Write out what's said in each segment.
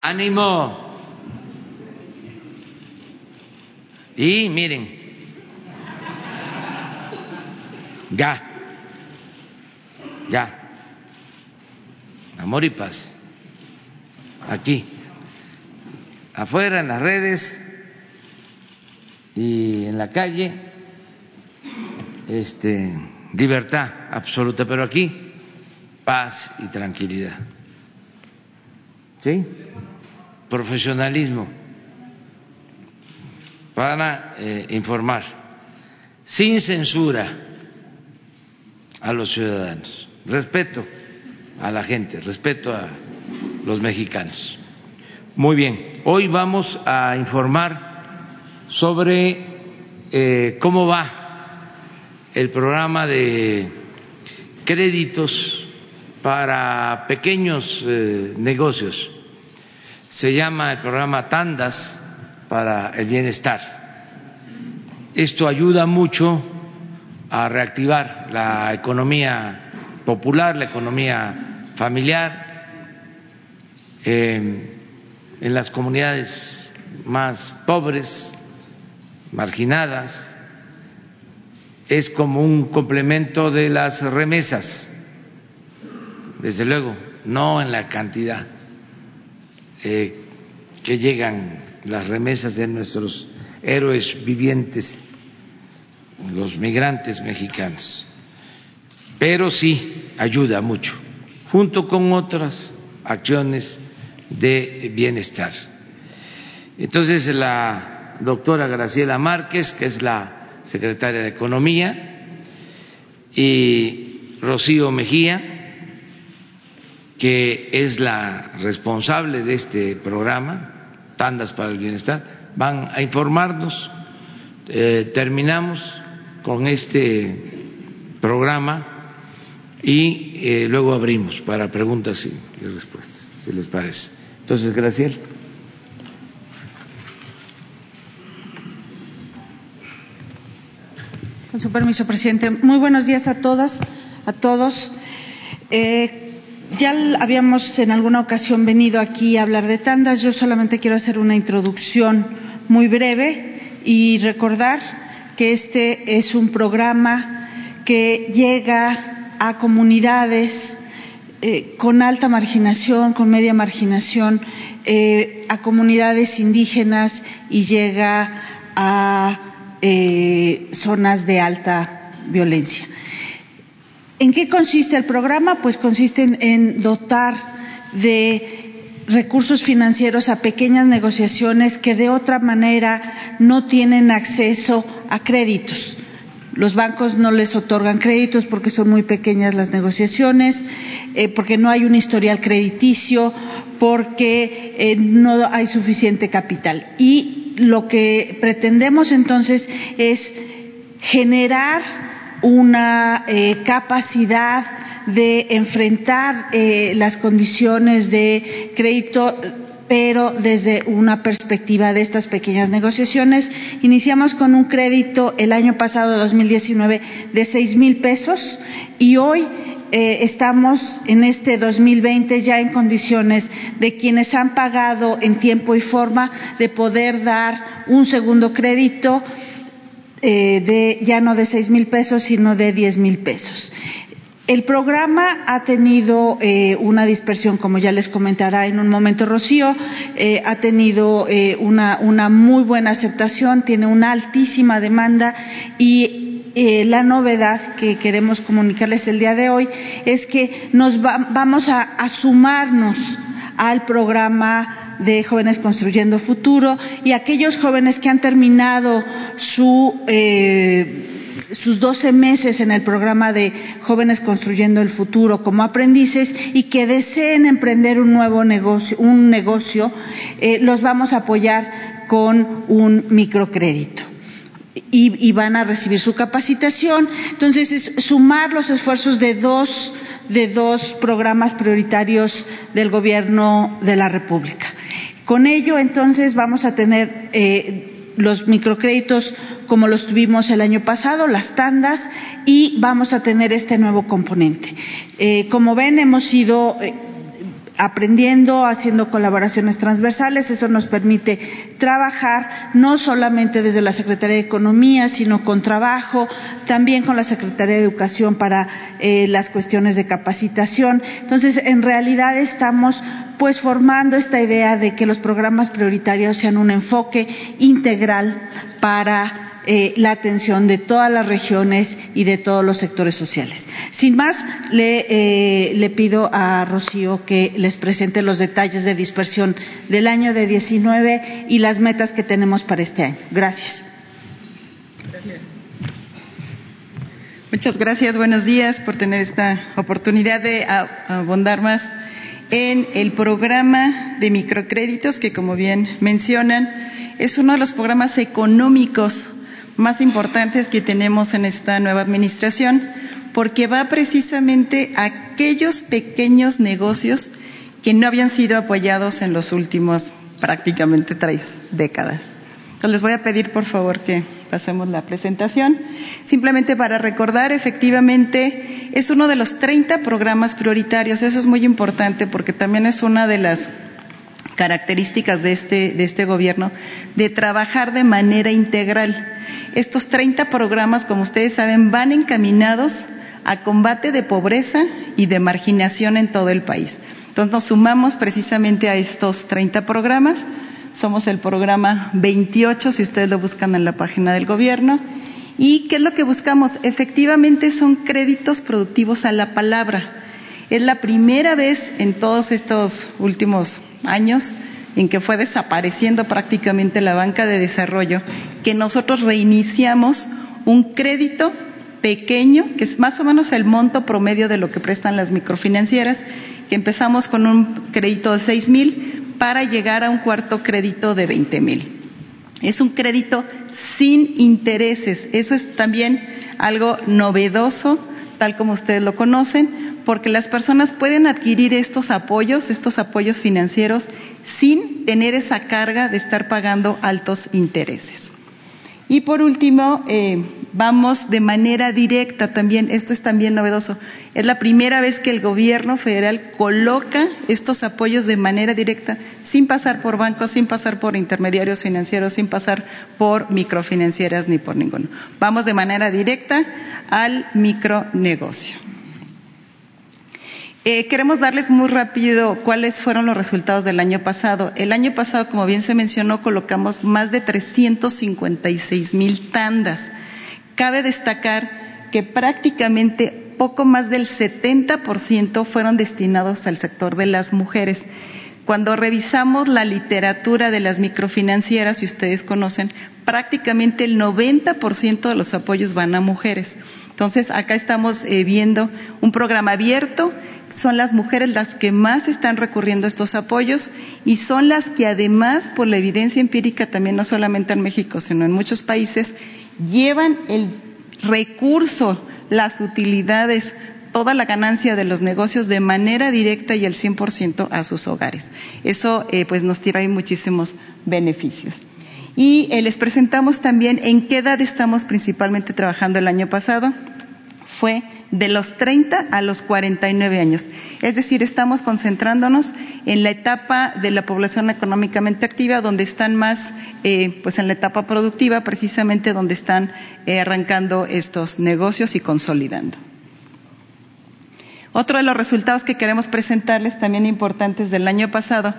Ánimo. Y miren, ya, ya, amor y paz, aquí, afuera, en las redes. Y en la calle, este, libertad absoluta, pero aquí, paz y tranquilidad. ¿Sí? Profesionalismo para eh, informar, sin censura a los ciudadanos, respeto a la gente, respeto a los mexicanos. Muy bien, hoy vamos a informar sobre eh, cómo va el programa de créditos para pequeños eh, negocios. Se llama el programa Tandas para el bienestar. Esto ayuda mucho a reactivar la economía popular, la economía familiar, eh, en las comunidades más pobres, marginadas, es como un complemento de las remesas, desde luego, no en la cantidad eh, que llegan las remesas de nuestros héroes vivientes, los migrantes mexicanos. Pero sí ayuda mucho, junto con otras acciones de bienestar. Entonces, la doctora Graciela Márquez, que es la secretaria de Economía, y Rocío Mejía, que es la responsable de este programa, tandas para el bienestar, van a informarnos. Eh, terminamos con este programa y eh, luego abrimos para preguntas y, respuestas, si les parece. Entonces, Graciela. Con su permiso, presidente. Muy buenos días a todas, a todos. Eh, ya habíamos en alguna ocasión venido aquí a hablar de tandas. Yo solamente quiero hacer una introducción muy breve y recordar que este es un programa que llega a comunidades eh, con alta marginación, con media marginación, eh, a comunidades indígenas y llega a eh, zonas de alta violencia. ¿En qué consiste el programa? Pues consiste en, dotar de recursos financieros a pequeñas negociaciones que de otra manera no tienen acceso a créditos. Los bancos no les otorgan créditos porque son muy pequeñas las negociaciones, eh, porque no hay un historial crediticio, porque eh, no hay suficiente capital. Y lo que pretendemos entonces es generar una eh, capacidad de enfrentar eh, las condiciones de crédito pero desde una perspectiva de estas pequeñas negociaciones. Iniciamos con un crédito el año pasado, 2019, de seis mil pesos y hoy eh, estamos en este 2020 ya en condiciones de quienes han pagado en tiempo y forma de poder dar un segundo crédito eh, de, ya no de seis mil pesos, sino de diez mil pesos. El programa ha tenido eh, una dispersión, como ya les comentará en un momento Rocío, eh, ha tenido una, una, muy buena aceptación, tiene una altísima demanda y la novedad que queremos comunicarles el día de hoy es que nos vamos a, a sumarnos al programa de Jóvenes Construyendo Futuro y aquellos jóvenes que han terminado su, eh, sus 12 meses en el programa de Jóvenes Construyendo el Futuro como aprendices y que deseen emprender un nuevo negocio, un negocio eh, los vamos a apoyar con un microcrédito. Y, y, van a recibir su capacitación. Entonces, es sumar los esfuerzos de dos de dos programas prioritarios del Gobierno de la República. Con ello, entonces, vamos a tener eh, los microcréditos como los tuvimos el año pasado, las tandas, y vamos a tener este nuevo componente. Eh, como ven, hemos ido eh, aprendiendo, haciendo colaboraciones transversales. Eso nos permite trabajar no solamente desde la Secretaría de Economía, sino con trabajo, también con la Secretaría de Educación para eh, las cuestiones de capacitación. Entonces, en realidad estamos pues formando esta idea de que los programas prioritarios sean un enfoque integral para eh, la atención de todas las regiones y de todos los sectores sociales. Sin más, le, eh, pido a Rocío que les presente los detalles de dispersión del año de 19 y las metas que tenemos para este año. Gracias. Muchas gracias. Buenos días por tener esta oportunidad de abundar más en el programa de microcréditos que, como bien mencionan, es uno de los programas económicos más importantes que tenemos en esta nueva administración, porque va precisamente a aquellos pequeños negocios que no habían sido apoyados en los últimos prácticamente tres décadas. Entonces les voy a pedir por favor que pasemos la presentación. Simplemente para recordar, efectivamente, es uno de los 30 programas prioritarios. Eso es muy importante porque también es una de las características de este, de este gobierno, de trabajar de manera integral. Estos 30 programas, como ustedes saben, van encaminados a combate de pobreza y de marginación en todo el país. Entonces nos sumamos precisamente a estos 30 programas. Somos el programa 28, si ustedes lo buscan en la página del gobierno. ¿Y qué es lo que buscamos? Efectivamente son créditos productivos a la palabra. Es la primera vez en todos estos últimos años en que fue desapareciendo prácticamente la banca de desarrollo, que nosotros reiniciamos un crédito pequeño, que es más o menos el monto promedio de lo que prestan las microfinancieras, que empezamos con un crédito de seis mil para llegar a un cuarto crédito de veinte mil. Es un crédito sin intereses. Eso es también algo novedoso, tal como ustedes lo conocen, porque las personas pueden adquirir estos apoyos, estos apoyos financieros, sin tener esa carga de estar pagando altos intereses. Y por último, eh, vamos de manera directa también, esto es también novedoso, es la primera vez que el gobierno federal coloca estos apoyos de manera directa, sin pasar por bancos, sin pasar por intermediarios financieros, sin pasar por microfinancieras ni por ninguno. Vamos de manera directa al micronegocio. Eh, queremos darles muy rápido cuáles fueron los resultados del año pasado. El año pasado, como bien se mencionó, colocamos más de 356 mil tandas. Cabe destacar que prácticamente poco más del 70% fueron destinados al sector de las mujeres. Cuando revisamos la literatura de las microfinancieras, si ustedes conocen, prácticamente el 90% de los apoyos van a mujeres. Entonces, acá estamos eh, viendo un programa abierto son las mujeres las que más están recurriendo a estos apoyos y son las que además, por la evidencia empírica también no solamente en México, sino en muchos países, llevan el recurso, las utilidades, toda la ganancia de los negocios de manera directa y al 100% a sus hogares. Eso eh, pues nos trae muchísimos beneficios. Y eh, les presentamos también en qué edad estamos principalmente trabajando el año pasado. Fue de los 30 a los 49 años. Es decir, estamos concentrándonos en la etapa de la población económicamente activa, donde están más, eh, pues en la etapa productiva, precisamente donde están eh, arrancando estos negocios y consolidando. Otro de los resultados que queremos presentarles, también importantes del año pasado,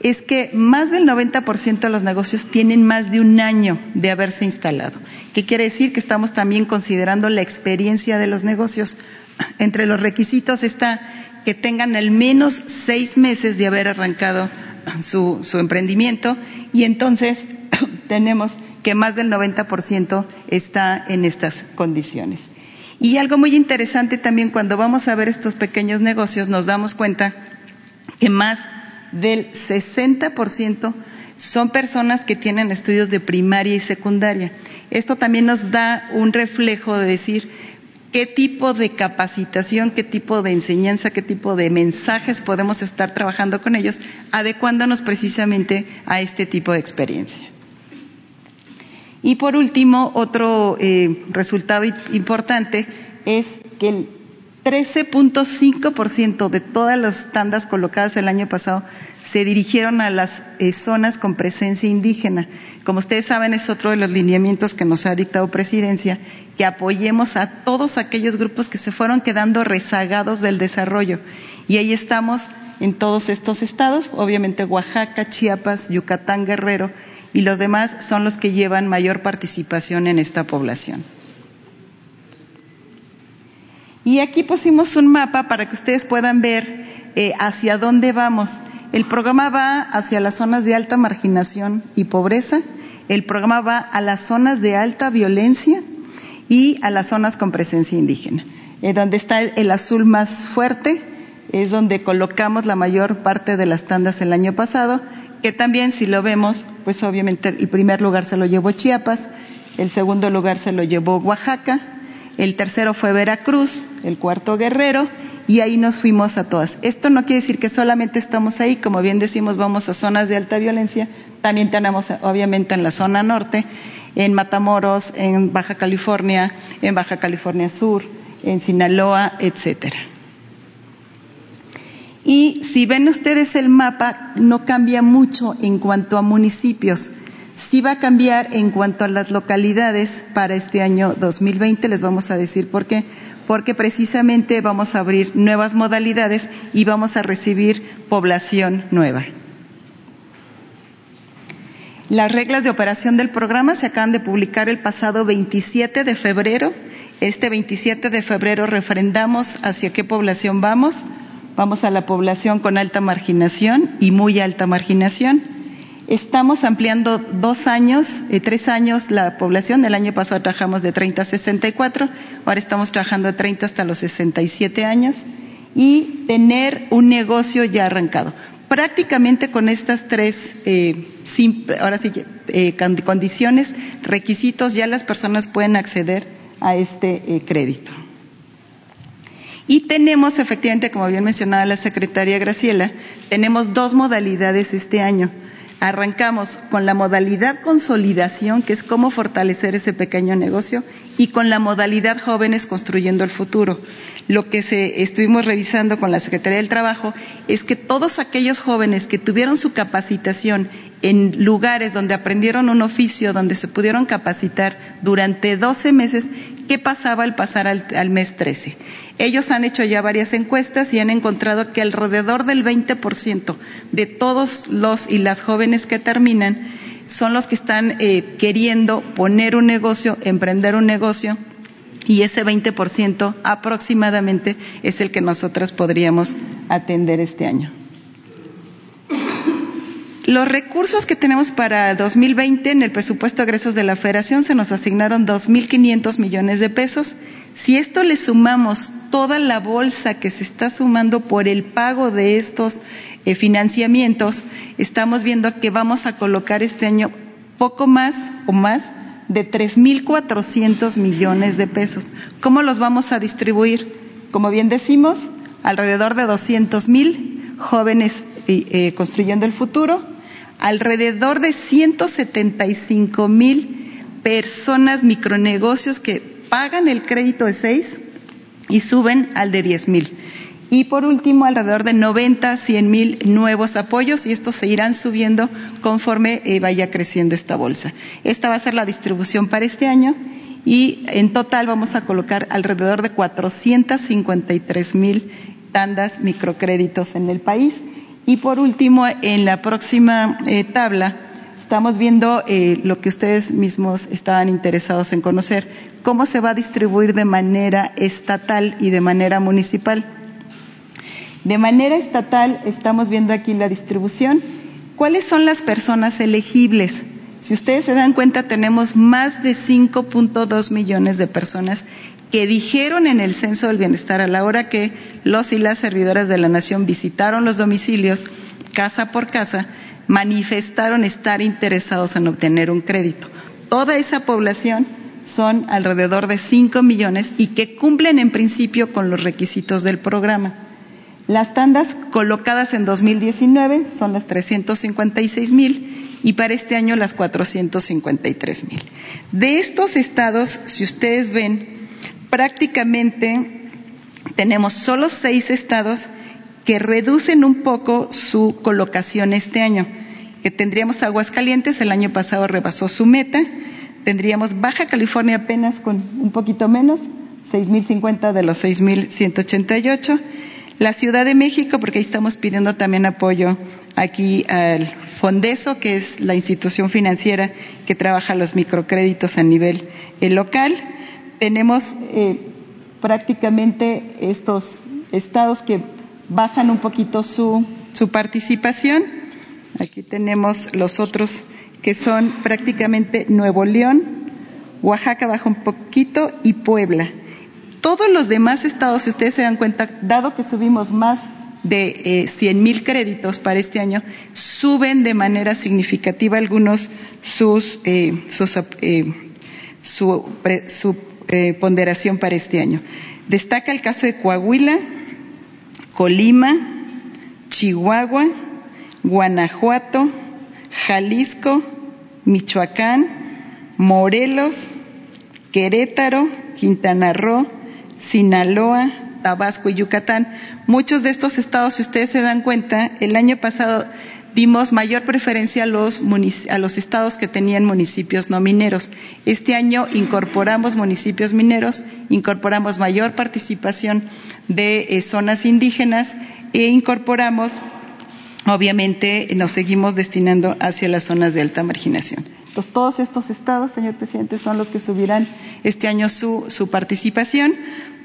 es que más del 90% de los negocios tienen más de un año de haberse instalado. ¿Qué quiere decir? Que estamos también considerando la experiencia de los negocios. Entre los requisitos está que tengan al menos seis meses de haber arrancado su, su emprendimiento y entonces tenemos que más del 90% está en estas condiciones. Y algo muy interesante también cuando vamos a ver estos pequeños negocios nos damos cuenta que más del 60% son personas que tienen estudios de primaria y secundaria. Esto también nos da un reflejo de decir qué tipo de capacitación, qué tipo de enseñanza, qué tipo de mensajes podemos estar trabajando con ellos, adecuándonos precisamente a este tipo de experiencia. Y por último, otro eh, resultado importante es que 13.5% de todas las tandas colocadas el año pasado se dirigieron a las eh, zonas con presencia indígena. Como ustedes saben, es otro de los lineamientos que nos ha dictado Presidencia, que apoyemos a todos aquellos grupos que se fueron quedando rezagados del desarrollo. Y ahí estamos en todos estos estados, obviamente Oaxaca, Chiapas, Yucatán, Guerrero, y los demás son los que llevan mayor participación en esta población. Y aquí pusimos un mapa para que ustedes puedan ver eh, hacia dónde vamos. El programa va hacia las zonas de alta marginación y pobreza, el programa va a las zonas de alta violencia y a las zonas con presencia indígena. Eh, donde está el, azul más fuerte es donde colocamos la mayor parte de las tandas el año pasado, que también si lo vemos, pues obviamente el primer lugar se lo llevó Chiapas, el segundo lugar se lo llevó Oaxaca, el tercero fue Veracruz, el cuarto Guerrero y ahí nos fuimos a todas. Esto no quiere decir que solamente estamos ahí, como bien decimos, vamos a zonas de alta violencia, también tenemos obviamente en la zona norte, en Matamoros, en Baja California, en Baja California Sur, en Sinaloa, etcétera. Y si ven ustedes el mapa, no cambia mucho en cuanto a municipios. Sí va a cambiar en cuanto a las localidades para este año 2020, les vamos a decir por qué porque precisamente vamos a abrir nuevas modalidades y vamos a recibir población nueva. Las reglas de operación del programa se acaban de publicar el pasado 27 de febrero. Este 27 de febrero refrendamos hacia qué población vamos. Vamos a la población con alta marginación y muy alta marginación. Estamos ampliando dos años, eh, tres años la población. El año pasado trabajamos de 30 a 64, ahora estamos trabajando de 30 hasta los 67 años y tener un negocio ya arrancado. Prácticamente con estas tres, eh, ahora eh, condiciones, requisitos, ya las personas pueden acceder a este crédito. Y tenemos, efectivamente, como bien mencionaba la secretaria Graciela, tenemos dos modalidades este año. Arrancamos con la modalidad consolidación, que es cómo fortalecer ese pequeño negocio, y con la modalidad jóvenes construyendo el futuro. Lo que estuvimos revisando con la Secretaría del Trabajo es que todos aquellos jóvenes que tuvieron su capacitación en lugares donde aprendieron un oficio, donde se pudieron capacitar durante 12 meses, ¿qué pasaba al pasar al mes 13? Ellos han hecho ya varias encuestas y han encontrado que alrededor del 20% de todos los y las jóvenes que terminan son los que están eh, queriendo poner un negocio, emprender un negocio, y ese 20% aproximadamente es el que nosotros podríamos atender este año. Los recursos que tenemos para 2020 en el presupuesto de egresos de la Federación se nos asignaron 2.500 millones de pesos si esto le sumamos toda la bolsa que se está sumando por el pago de estos eh, financiamientos, estamos viendo que vamos a colocar este año poco más o más de 3.400 millones de pesos. ¿Cómo los vamos a distribuir? Como bien decimos, alrededor de 200.000 jóvenes eh, construyendo el futuro, alrededor de 175 mil personas, micronegocios que pagan el crédito de 6 y suben al de 10 mil. Y por último, alrededor de 90, 100 mil nuevos apoyos y estos se irán subiendo conforme eh, vaya creciendo esta bolsa. Esta va a ser la distribución para este año y en total vamos a colocar alrededor de 453 mil tandas microcréditos en el país. Y por último, en la próxima eh, tabla, estamos viendo eh, lo que ustedes mismos estaban interesados en conocer, cómo se va a distribuir de manera estatal y de manera municipal. De manera estatal estamos viendo aquí la distribución. ¿Cuáles son las personas elegibles? Si ustedes se dan cuenta, tenemos más de 5.2 millones de personas que dijeron en el censo del bienestar a la hora que los y las servidoras de la nación visitaron los domicilios casa por casa, manifestaron estar interesados en obtener un crédito. Toda esa población son alrededor de 5 millones y que cumplen en principio con los requisitos del programa. Las tandas colocadas en 2019 son las 356 mil y para este año las 453 mil. De estos estados, si ustedes ven, prácticamente tenemos solo seis estados que reducen un poco su colocación este año. Que tendríamos Aguascalientes, el año pasado rebasó su meta, tendríamos Baja California apenas con un poquito menos, 6.050 de los 6.188, la Ciudad de México, porque ahí estamos pidiendo también apoyo aquí al Fondeso, que es la institución financiera que trabaja los microcréditos a nivel eh, local. Tenemos eh, prácticamente estos estados que bajan un poquito su, su participación. Aquí tenemos los otros que son prácticamente Nuevo León, Oaxaca baja un poquito y Puebla. Todos los demás estados, si ustedes se dan cuenta, dado que subimos más de eh, mil créditos para este año, suben de manera significativa algunos sus, eh, eh, su, su eh, ponderación para este año. Destaca el caso de Coahuila, Colima, Chihuahua, Guanajuato, Jalisco, Michoacán, Morelos, Querétaro, Quintana Roo, Sinaloa, Tabasco y Yucatán. Muchos de estos estados, si ustedes se dan cuenta, el año pasado dimos mayor preferencia a los, estados que tenían municipios no mineros. Este año incorporamos municipios mineros, incorporamos mayor participación de eh, zonas indígenas e incorporamos, obviamente, nos seguimos destinando hacia las zonas de alta marginación. Entonces, todos estos estados, señor presidente, son los que subirán este año su, su participación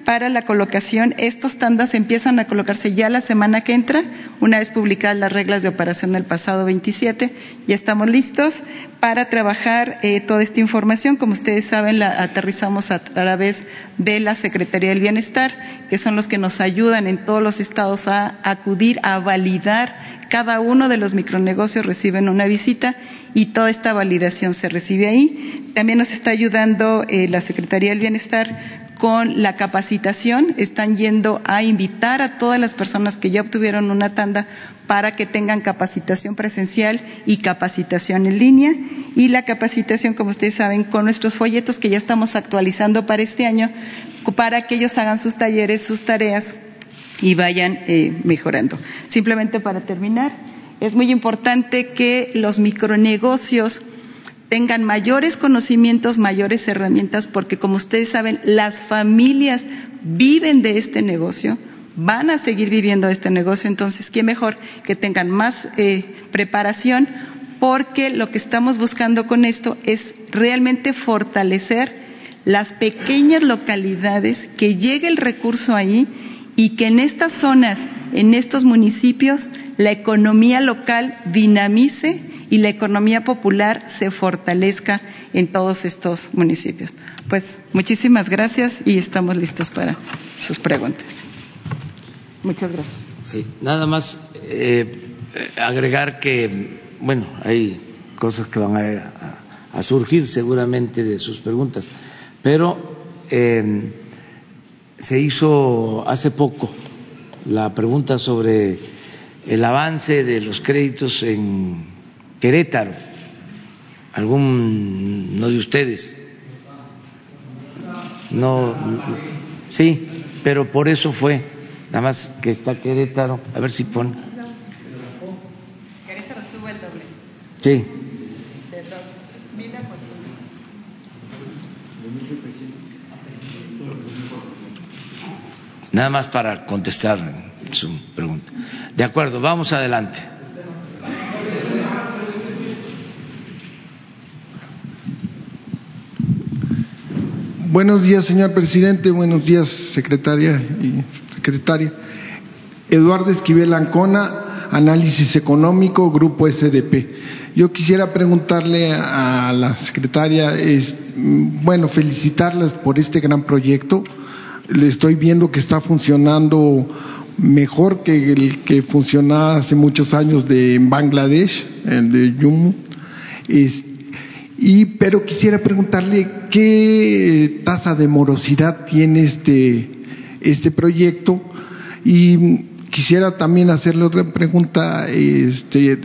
para la colocación. Estos tandas empiezan a colocarse ya la semana que entra, una vez publicadas las reglas de operación del pasado 27. Ya estamos listos para trabajar eh, toda esta información. Como ustedes saben, la aterrizamos a través de la Secretaría del Bienestar, que son los que nos ayudan en todos los estados a acudir a validar. Cada uno de los micronegocios reciben una visita y toda esta validación se recibe ahí. También nos está ayudando eh, la Secretaría del Bienestar con la capacitación, están yendo a invitar a todas las personas que ya obtuvieron una tanda para que tengan capacitación presencial y capacitación en línea. Y la capacitación, como ustedes saben, con nuestros folletos que ya estamos actualizando para este año, para que ellos hagan sus talleres, sus tareas y vayan eh, mejorando. Simplemente para terminar, es muy importante que los micronegocios tengan mayores conocimientos, mayores herramientas, porque como ustedes saben, las familias viven de este negocio, van a seguir viviendo de este negocio, entonces, ¿qué mejor que tengan más eh, preparación? Porque lo que estamos buscando con esto es realmente fortalecer las pequeñas localidades, que llegue el recurso ahí y que en estas zonas, en estos municipios, la economía local dinamice y la economía popular se fortalezca en todos estos municipios. Pues muchísimas gracias y estamos listos para sus preguntas. Muchas gracias. Sí, nada más eh, agregar que, bueno, hay cosas que van a, surgir seguramente de sus preguntas, pero eh, se hizo hace poco la pregunta sobre el avance de los créditos en Querétaro, algún no de ustedes. No, sí, pero por eso fue, nada más que está Querétaro, a ver si pone. Querétaro sube el doble. Sí. Nada más para contestar su pregunta. De acuerdo, vamos adelante. Buenos días, señor presidente. Buenos días, secretaria y secretaria. Eduardo Esquivel Ancona, Análisis Económico, Grupo SDP. Yo quisiera preguntarle a la secretaria, es, bueno, felicitarlas por este gran proyecto. Le estoy viendo que está funcionando mejor que el que funcionaba hace muchos años de Bangladesh, el de Yumu. Y, pero quisiera preguntarle qué tasa de morosidad tiene este, este proyecto y quisiera también hacerle otra pregunta, este,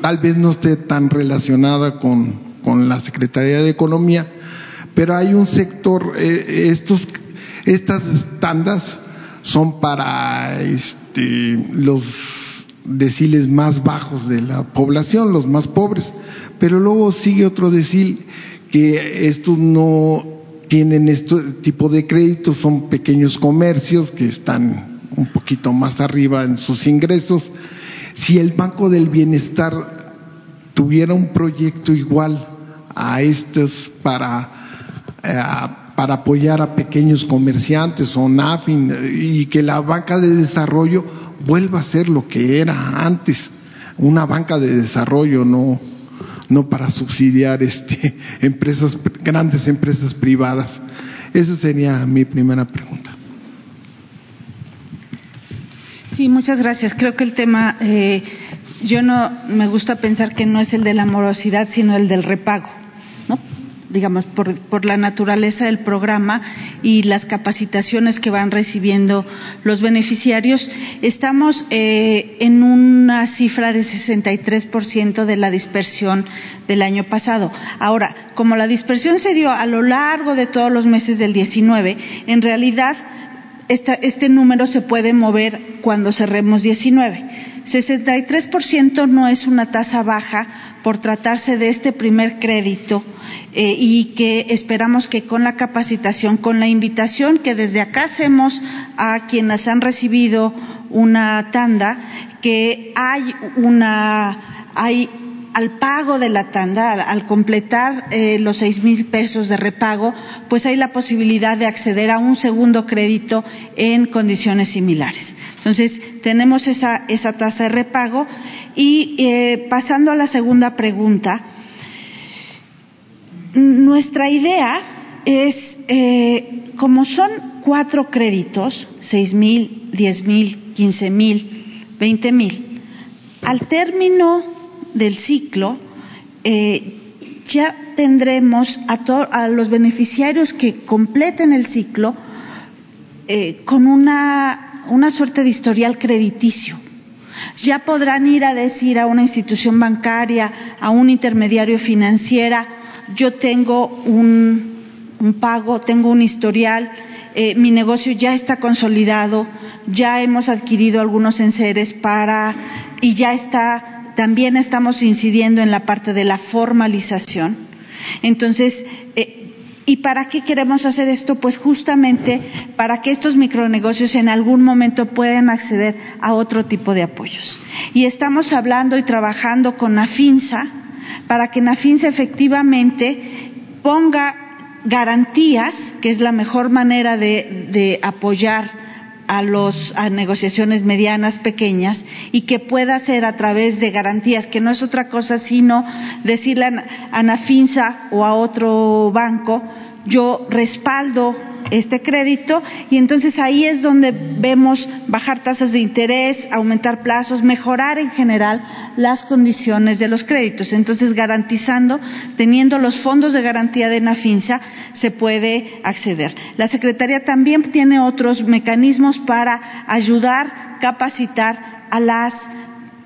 tal vez no esté tan relacionada con, con la Secretaría de Economía, pero hay un sector, eh, estos, estas tandas son para este, los deciles más bajos de la población, los más pobres. Pero luego sigue otro decil que estos no tienen este tipo de créditos, son pequeños comercios que están un poquito más arriba en sus ingresos. Si el Banco del Bienestar tuviera un proyecto igual a estos para, eh, para apoyar a pequeños comerciantes o NAFIN y que la banca de desarrollo vuelva a ser lo que era antes, una banca de desarrollo, no, no para subsidiar este, empresas, grandes empresas privadas. Esa sería mi primera pregunta. Sí, muchas gracias. Creo que el tema, eh, yo no me gusta pensar que no es el de la morosidad, sino el del repago, ¿no? Digamos, por, por, la naturaleza del programa y las capacitaciones que van recibiendo los beneficiarios, estamos eh, en una cifra de 63% de la dispersión del año pasado. Ahora, como la dispersión se dio a lo largo de todos los meses del 19, en realidad este número se puede mover cuando cerremos 19. 63% no es una tasa baja por tratarse de este primer crédito eh, y que esperamos que con la capacitación, con la invitación que desde acá hacemos a quienes han recibido una tanda, que hay una, hay al pago de la tanda, al, completar eh, los seis mil pesos de repago, pues hay la posibilidad de acceder a un segundo crédito en condiciones similares. Entonces, tenemos esa, esa tasa de repago y eh, pasando a la segunda pregunta, nuestra idea es, eh, como son cuatro créditos, seis mil, diez mil, quince mil, veinte mil, al término del ciclo, eh, ya tendremos a, a, los beneficiarios que completen el ciclo eh, con una, una suerte de historial crediticio. Ya podrán ir a decir a una institución bancaria, a un intermediario financiera, yo tengo un, pago, tengo un historial, eh, mi negocio ya está consolidado, ya hemos adquirido algunos enseres para y ya está también estamos incidiendo en la parte de la formalización. Entonces, eh, ¿y para qué queremos hacer esto? Pues justamente para que estos micronegocios en algún momento puedan acceder a otro tipo de apoyos. Y estamos hablando y trabajando con Nafinsa para que Nafinsa efectivamente ponga garantías, que es la mejor manera de, de apoyar a, los, a negociaciones medianas, pequeñas, y que pueda ser a través de garantías, que no es otra cosa sino decirle a Nafinsa o a otro banco, yo respaldo este crédito y entonces ahí es donde vemos bajar tasas de interés, aumentar plazos, mejorar en general las condiciones de los créditos. Entonces, garantizando, teniendo los fondos de garantía de Nafinsa, se puede acceder. La Secretaría también tiene otros mecanismos para ayudar, capacitar a las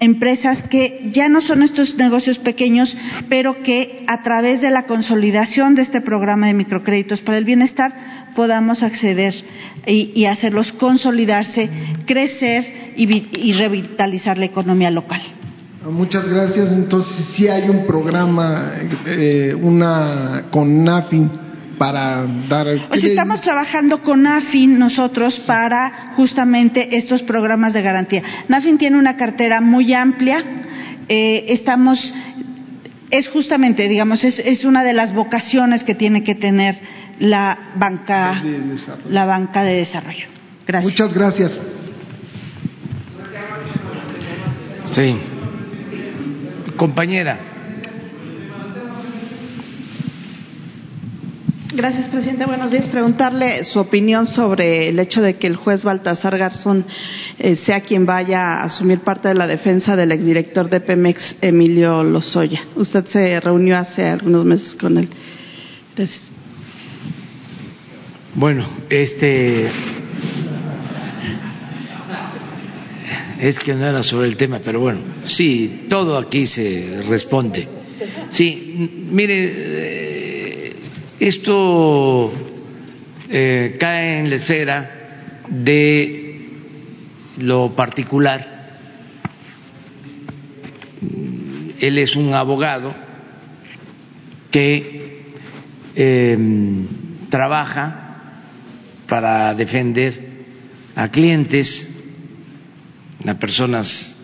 empresas que ya no son estos negocios pequeños, pero que a través de la consolidación de este programa de microcréditos para el bienestar podamos acceder y, hacerlos consolidarse, crecer y, revitalizar la economía local. Muchas gracias. Entonces, sí hay un programa, eh, una con NAFIN para dar. Pues estamos trabajando con NAFIN nosotros para justamente estos programas de garantía. NAFIN tiene una cartera muy amplia. Eh, estamos es justamente, digamos, es, es, una de las vocaciones que tiene que tener la banca, la banca de desarrollo. Gracias. Muchas gracias. Sí. Compañera. Gracias, presidente. Buenos días. Preguntarle su opinión sobre el hecho de que el juez Baltasar Garzón eh, sea quien vaya a asumir parte de la defensa del exdirector de Pemex, Emilio Lozoya. Usted se reunió hace algunos meses con él. Gracias. Bueno, este es que no era sobre el tema, pero bueno, sí, todo aquí se responde. Sí, mire, eh, esto eh, cae en la esfera de lo particular. Él es un abogado que eh, trabaja para defender a clientes, a personas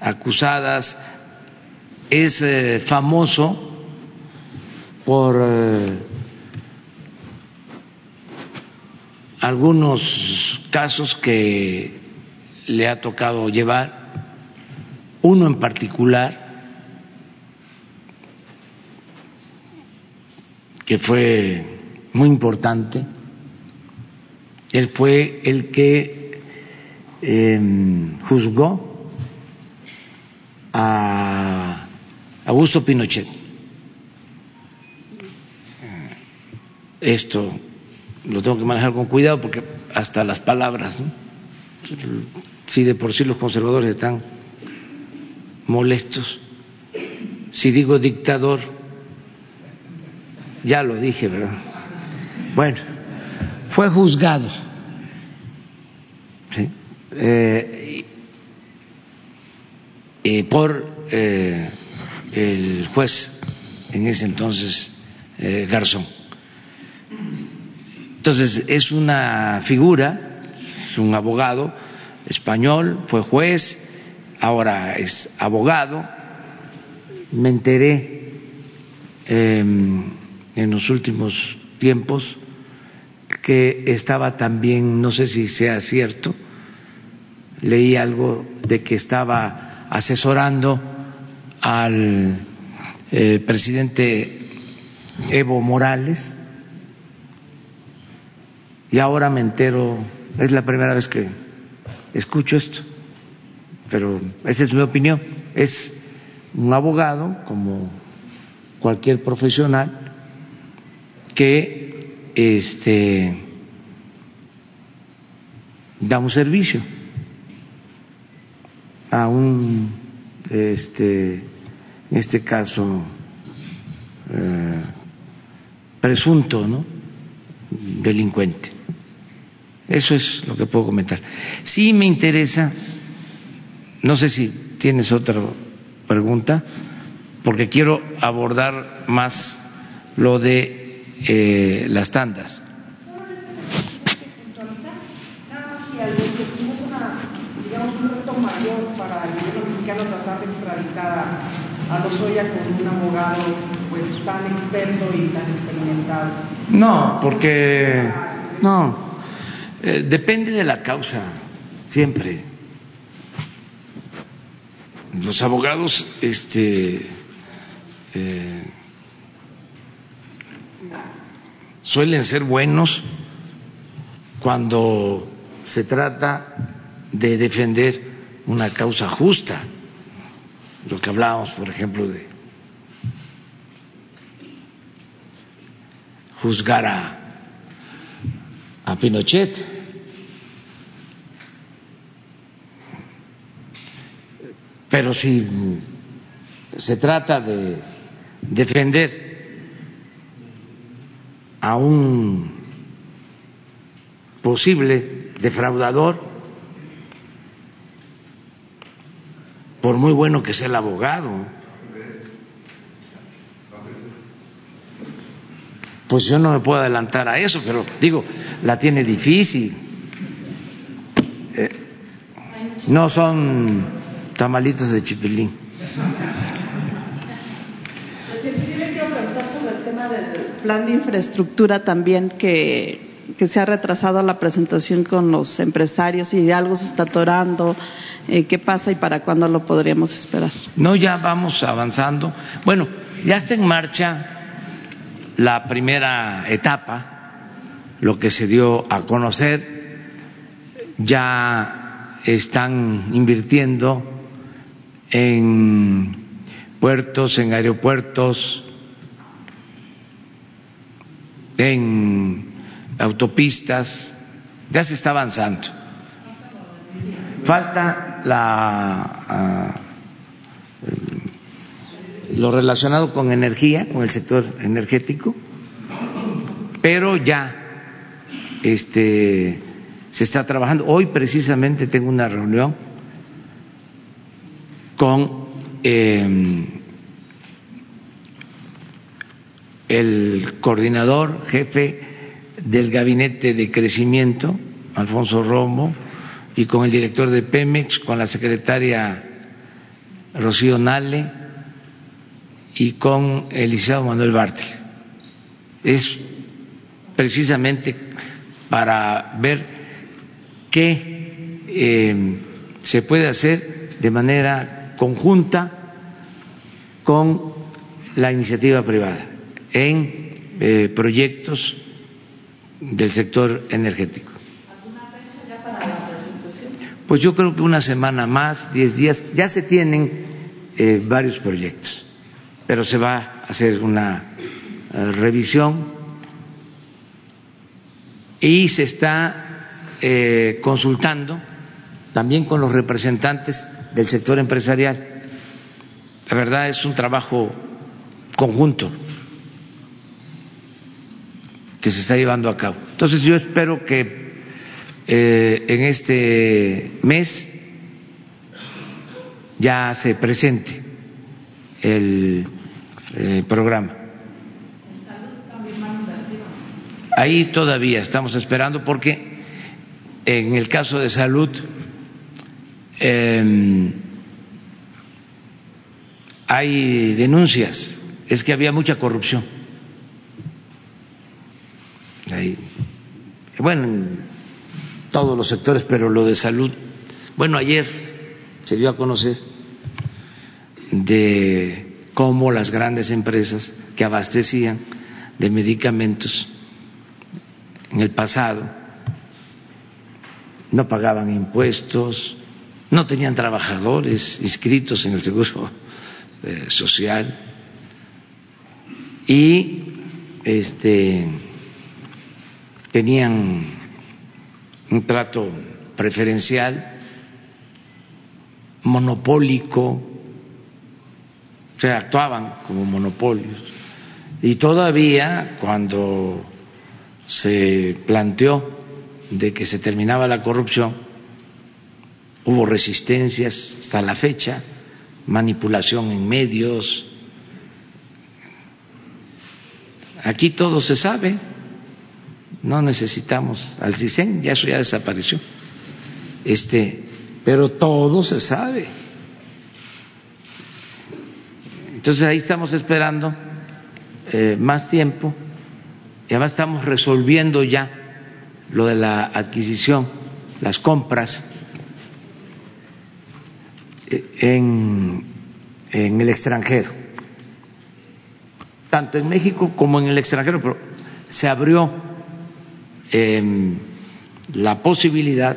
acusadas, es eh, famoso por eh, algunos casos que le ha tocado llevar, uno en particular, que fue muy importante, él fue el que em, juzgó a Augusto Pinochet. Esto lo tengo que manejar con cuidado porque hasta las palabras, ¿no? si de por sí los conservadores están molestos, si digo dictador, ya lo dije, ¿verdad? Bueno, fue juzgado. Eh, eh, por eh, el juez en ese entonces Garzón. Entonces es una figura, es un abogado español, fue juez, ahora es abogado. Me enteré em, en los últimos tiempos que estaba también, no sé si sea cierto, leí algo de que estaba asesorando al eh, presidente Evo Morales. Y ahora me entero, es la primera vez que escucho esto, pero esa es mi opinión, es un abogado como cualquier profesional que este, da un servicio a un, este, en este caso, eh, presunto ¿no? delincuente. Eso es lo que puedo comentar. Sí me interesa, no sé si tienes otra pregunta, porque quiero abordar más lo de eh, las tandas. un reto mayor para el tratar de extraditar a Lozoya con un abogado pues tan experto y tan experimentado. No, porque no, eh, depende de la causa, siempre. Los abogados, este, eh, suelen ser buenos cuando se trata de defender una causa justa. Lo que hablábamos, por ejemplo, de juzgar a, a Pinochet. Pero si se trata de defender a un posible defraudador, por muy bueno que sea el abogado. Pues yo no me puedo adelantar a eso, pero digo, la tiene difícil. Eh, no son tamalitos de chipilín. del plan de infraestructura también que, se ha retrasado la presentación con los empresarios y algo se está atorando. Eh, ¿Qué pasa y para cuándo lo podríamos esperar? No, ya vamos avanzando. Bueno, ya está en marcha la primera etapa, lo que se dio a conocer. Ya están invirtiendo en puertos, en aeropuertos, en autopistas, ya se está avanzando. Falta la, ah, lo relacionado con energía, con el sector energético, pero ya este, se está trabajando. Hoy precisamente tengo una reunión con eh, el coordinador jefe del gabinete de crecimiento, Alfonso Romo, y con el director de Pemex, con la secretaria Rocío Nale y con el licenciado Manuel Bartel. Es precisamente para ver qué eh, se puede hacer de manera conjunta con la iniciativa privada en eh, proyectos del sector energético. ¿Alguna fecha ya para la presentación? Pues yo creo que una semana más, diez días, ya se tienen eh, varios proyectos, pero se va a hacer una eh, revisión y se está consultando también con los representantes del sector empresarial. La verdad es un trabajo conjunto que se está llevando a cabo. Entonces yo espero que eh, en este mes ya se presente el eh, programa. Ahí todavía estamos esperando porque en el caso de salud em, hay denuncias, es que había mucha corrupción. Bueno, en todos los sectores, pero lo de salud, bueno, ayer se dio a conocer de cómo las grandes empresas que abastecían de medicamentos en el pasado no pagaban impuestos, no tenían trabajadores inscritos en el seguro eh, social. Y este tenían un trato preferencial, monopólico, o sea, actuaban como monopolios. Y todavía cuando se planteó de que se terminaba la corrupción, hubo resistencias hasta la fecha, manipulación en medios. Aquí todo se sabe no necesitamos al CISEN, ya eso ya desapareció. Este, pero todo se sabe. Entonces ahí estamos esperando eh, más tiempo y además estamos resolviendo ya lo de la adquisición, las compras eh, en, en el extranjero, tanto en México como en el extranjero, pero se abrió la posibilidad,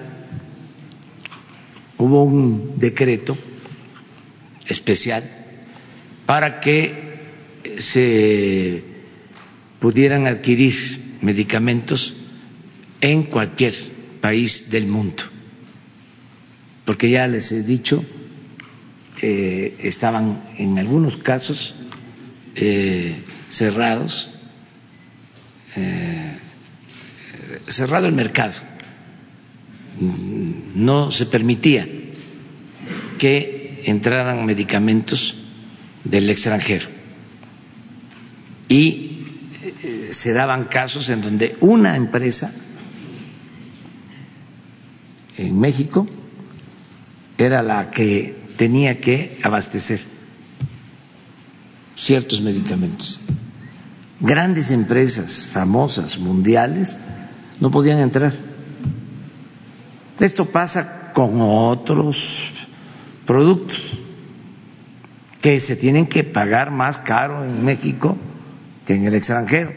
hubo un decreto especial para que se pudieran adquirir medicamentos en cualquier país del mundo, porque ya les he dicho, eh, estaban en algunos casos eh, cerrados. Eh, cerrado el mercado, no se permitía que entraran medicamentos del extranjero. Y eh, se daban casos en donde una empresa en México era la que tenía que abastecer ciertos medicamentos. Grandes empresas famosas, mundiales, no podían entrar. Esto pasa con otros productos que se tienen que pagar más caro en México que en el extranjero,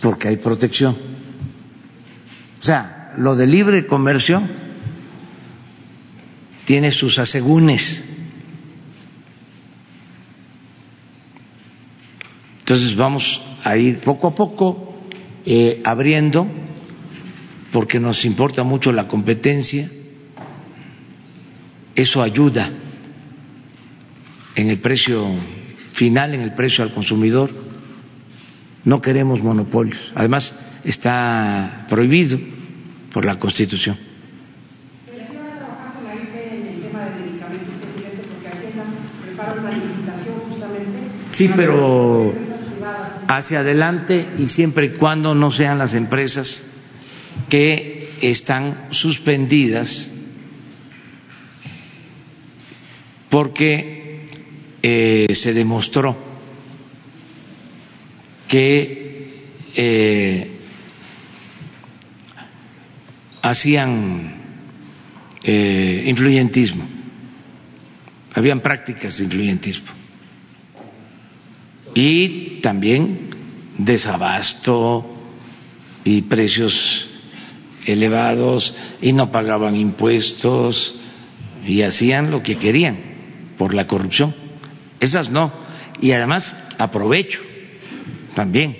porque hay protección. O sea, lo de libre comercio tiene sus asegúnes. Entonces vamos a ir poco a poco eh, abriendo porque nos importa mucho la competencia, eso ayuda en el precio final, en el precio al consumidor. No queremos monopolios. Además, está prohibido por la Constitución. Pero sí van a trabajar con la IP en el tema de medicamentos, presidente, porque Hacienda prepara una licitación justamente. Sí, pero. Hacia adelante y siempre y cuando no sean las empresas que están suspendidas porque eh, se demostró que eh, hacían eh, influyentismo, habían prácticas de influyentismo y también desabasto y precios elevados y no pagaban impuestos y hacían lo que querían por la corrupción. Esas no. Y además aprovecho también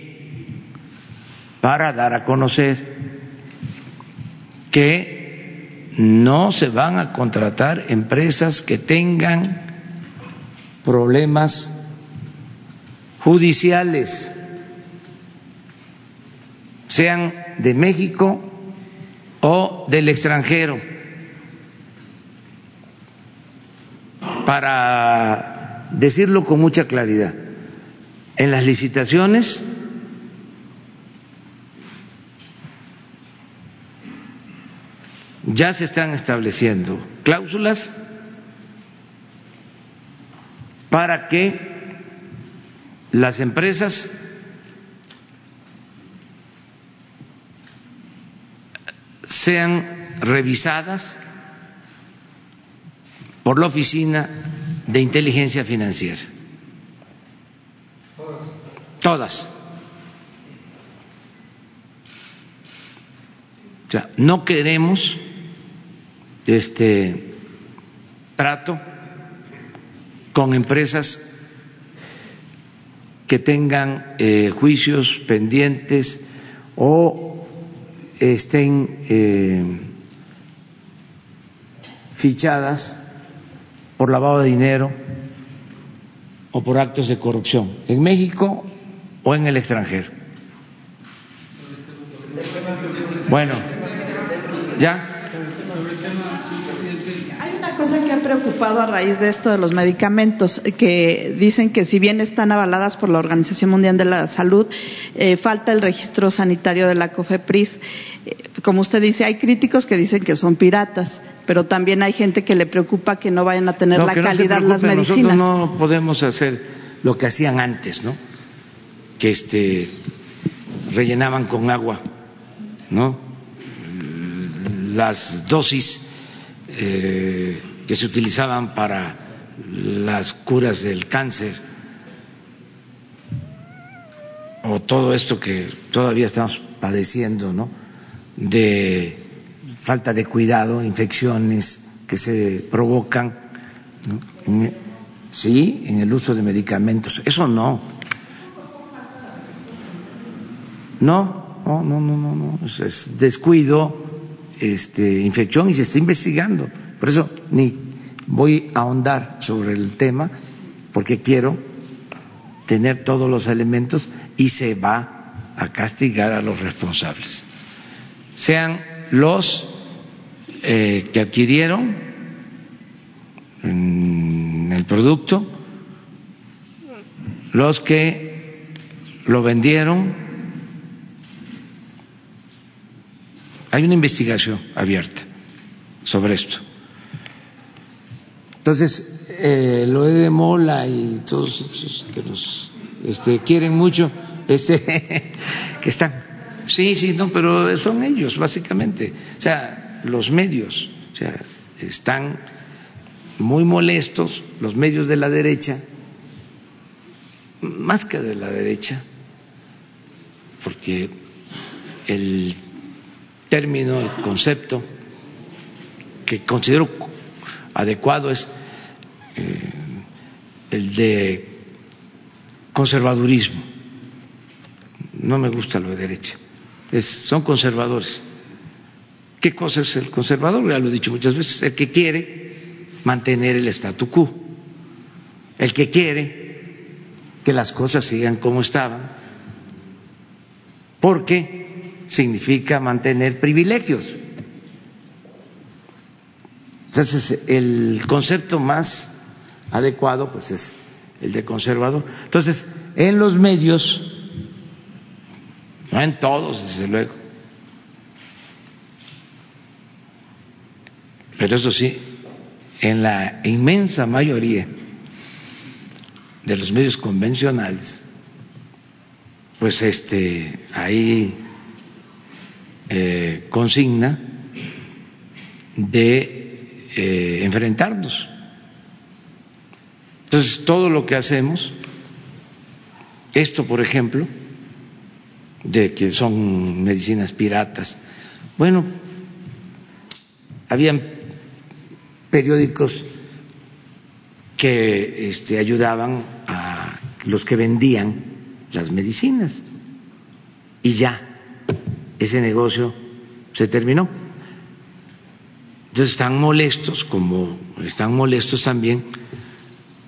para dar a conocer que no se van a contratar empresas que tengan problemas judiciales, sean de México o del extranjero, para decirlo con mucha claridad. En las licitaciones ya se están estableciendo cláusulas para que las empresas sean revisadas por la Oficina de Inteligencia Financiera. Todas. O sea, no queremos este trato con empresas que tengan eh, juicios pendientes o estén eh, fichadas por lavado de dinero o por actos de corrupción en México o en el extranjero. Bueno, ya. Cosa que ha preocupado a raíz de esto de los medicamentos, que dicen que si bien están avaladas por la Organización Mundial de la Salud, eh, falta el registro sanitario de la COFEPRIS. Eh, como usted dice, hay críticos que dicen que son piratas, pero también hay gente que le preocupa que no vayan a tener No, la que no calidad las medicinas. Nosotros no podemos hacer lo que hacían antes, ¿no? Que este rellenaban con agua, ¿no? Las dosis eh, que se utilizaban para las curas del cáncer o todo esto que todavía estamos padeciendo, ¿no? De falta de cuidado, infecciones que se provocan, ¿no? Sí, en el uso de medicamentos. Eso no. No, no, no, no, no, Es descuido, este, infección y se está investigando. Por eso ni voy a ahondar sobre el tema porque quiero tener todos los elementos y se va a castigar a los responsables. Sean los eh, que adquirieron mm, el producto, los que lo vendieron. Hay una investigación abierta sobre esto. Entonces, eh, lo de Mola y todos esos que nos este, quieren mucho, este, que están. Sí, sí, no, pero son ellos, básicamente. O sea, los medios, o sea, están muy molestos, los medios de la derecha, más que de la derecha, porque el término, el concepto que considero adecuado es eh, el de conservadurismo. No me gusta lo de derecha. Es, son conservadores. ¿Qué cosa es el conservador? Ya lo he dicho muchas veces. El que quiere mantener el statu quo. El que quiere que las cosas sigan como estaban. Porque significa mantener privilegios. Entonces, el concepto más adecuado pues es el de conservador. Entonces, en los medios, no en todos, desde luego, pero eso sí, en la inmensa mayoría de los medios convencionales, pues este hay eh, consigna de eh, enfrentarnos. Entonces, todo lo que hacemos, esto por ejemplo, de que son medicinas piratas, bueno, habían periódicos que este, ayudaban a los que vendían las medicinas. Y ya, ese negocio se terminó. Entonces están molestos, como están molestos también,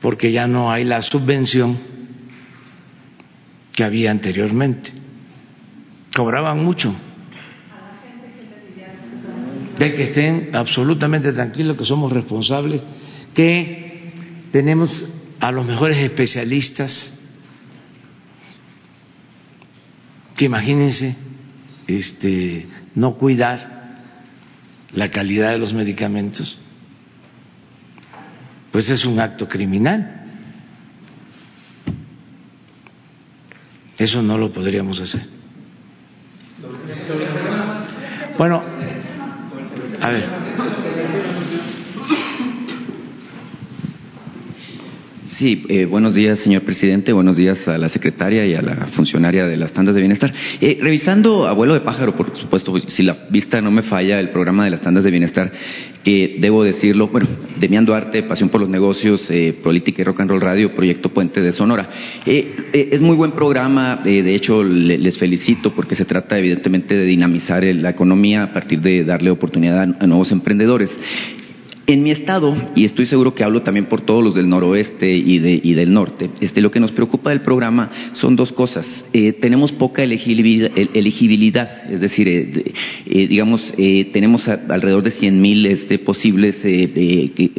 porque ya no hay la subvención que había anteriormente. Cobraban mucho. De que estén absolutamente tranquilos, que somos responsables, que tenemos a los mejores especialistas, que imagínense este, no cuidar la calidad de los medicamentos, pues es un acto criminal. Eso no lo podríamos hacer. Bueno, a ver. Sí, eh, buenos días, señor presidente. Buenos días a la secretaria y a la funcionaria de las tandas de bienestar. Eh, revisando, abuelo de pájaro, por supuesto, si la vista no me falla, el programa de las tandas de bienestar, eh, debo decirlo, bueno, Demián Duarte, Pasión por los Negocios, Política y Rock and Roll Radio, Proyecto Puente de Sonora. es muy buen programa, de hecho, les felicito porque se trata, evidentemente, de dinamizar la economía a partir de darle oportunidad a nuevos emprendedores. En mi estado, y estoy seguro que hablo también por todos los del noroeste y, del norte, este, lo que nos preocupa del programa son dos cosas. Eh, tenemos poca elegibilidad, es decir, eh, eh, digamos, tenemos alrededor de 100 mil este, posibles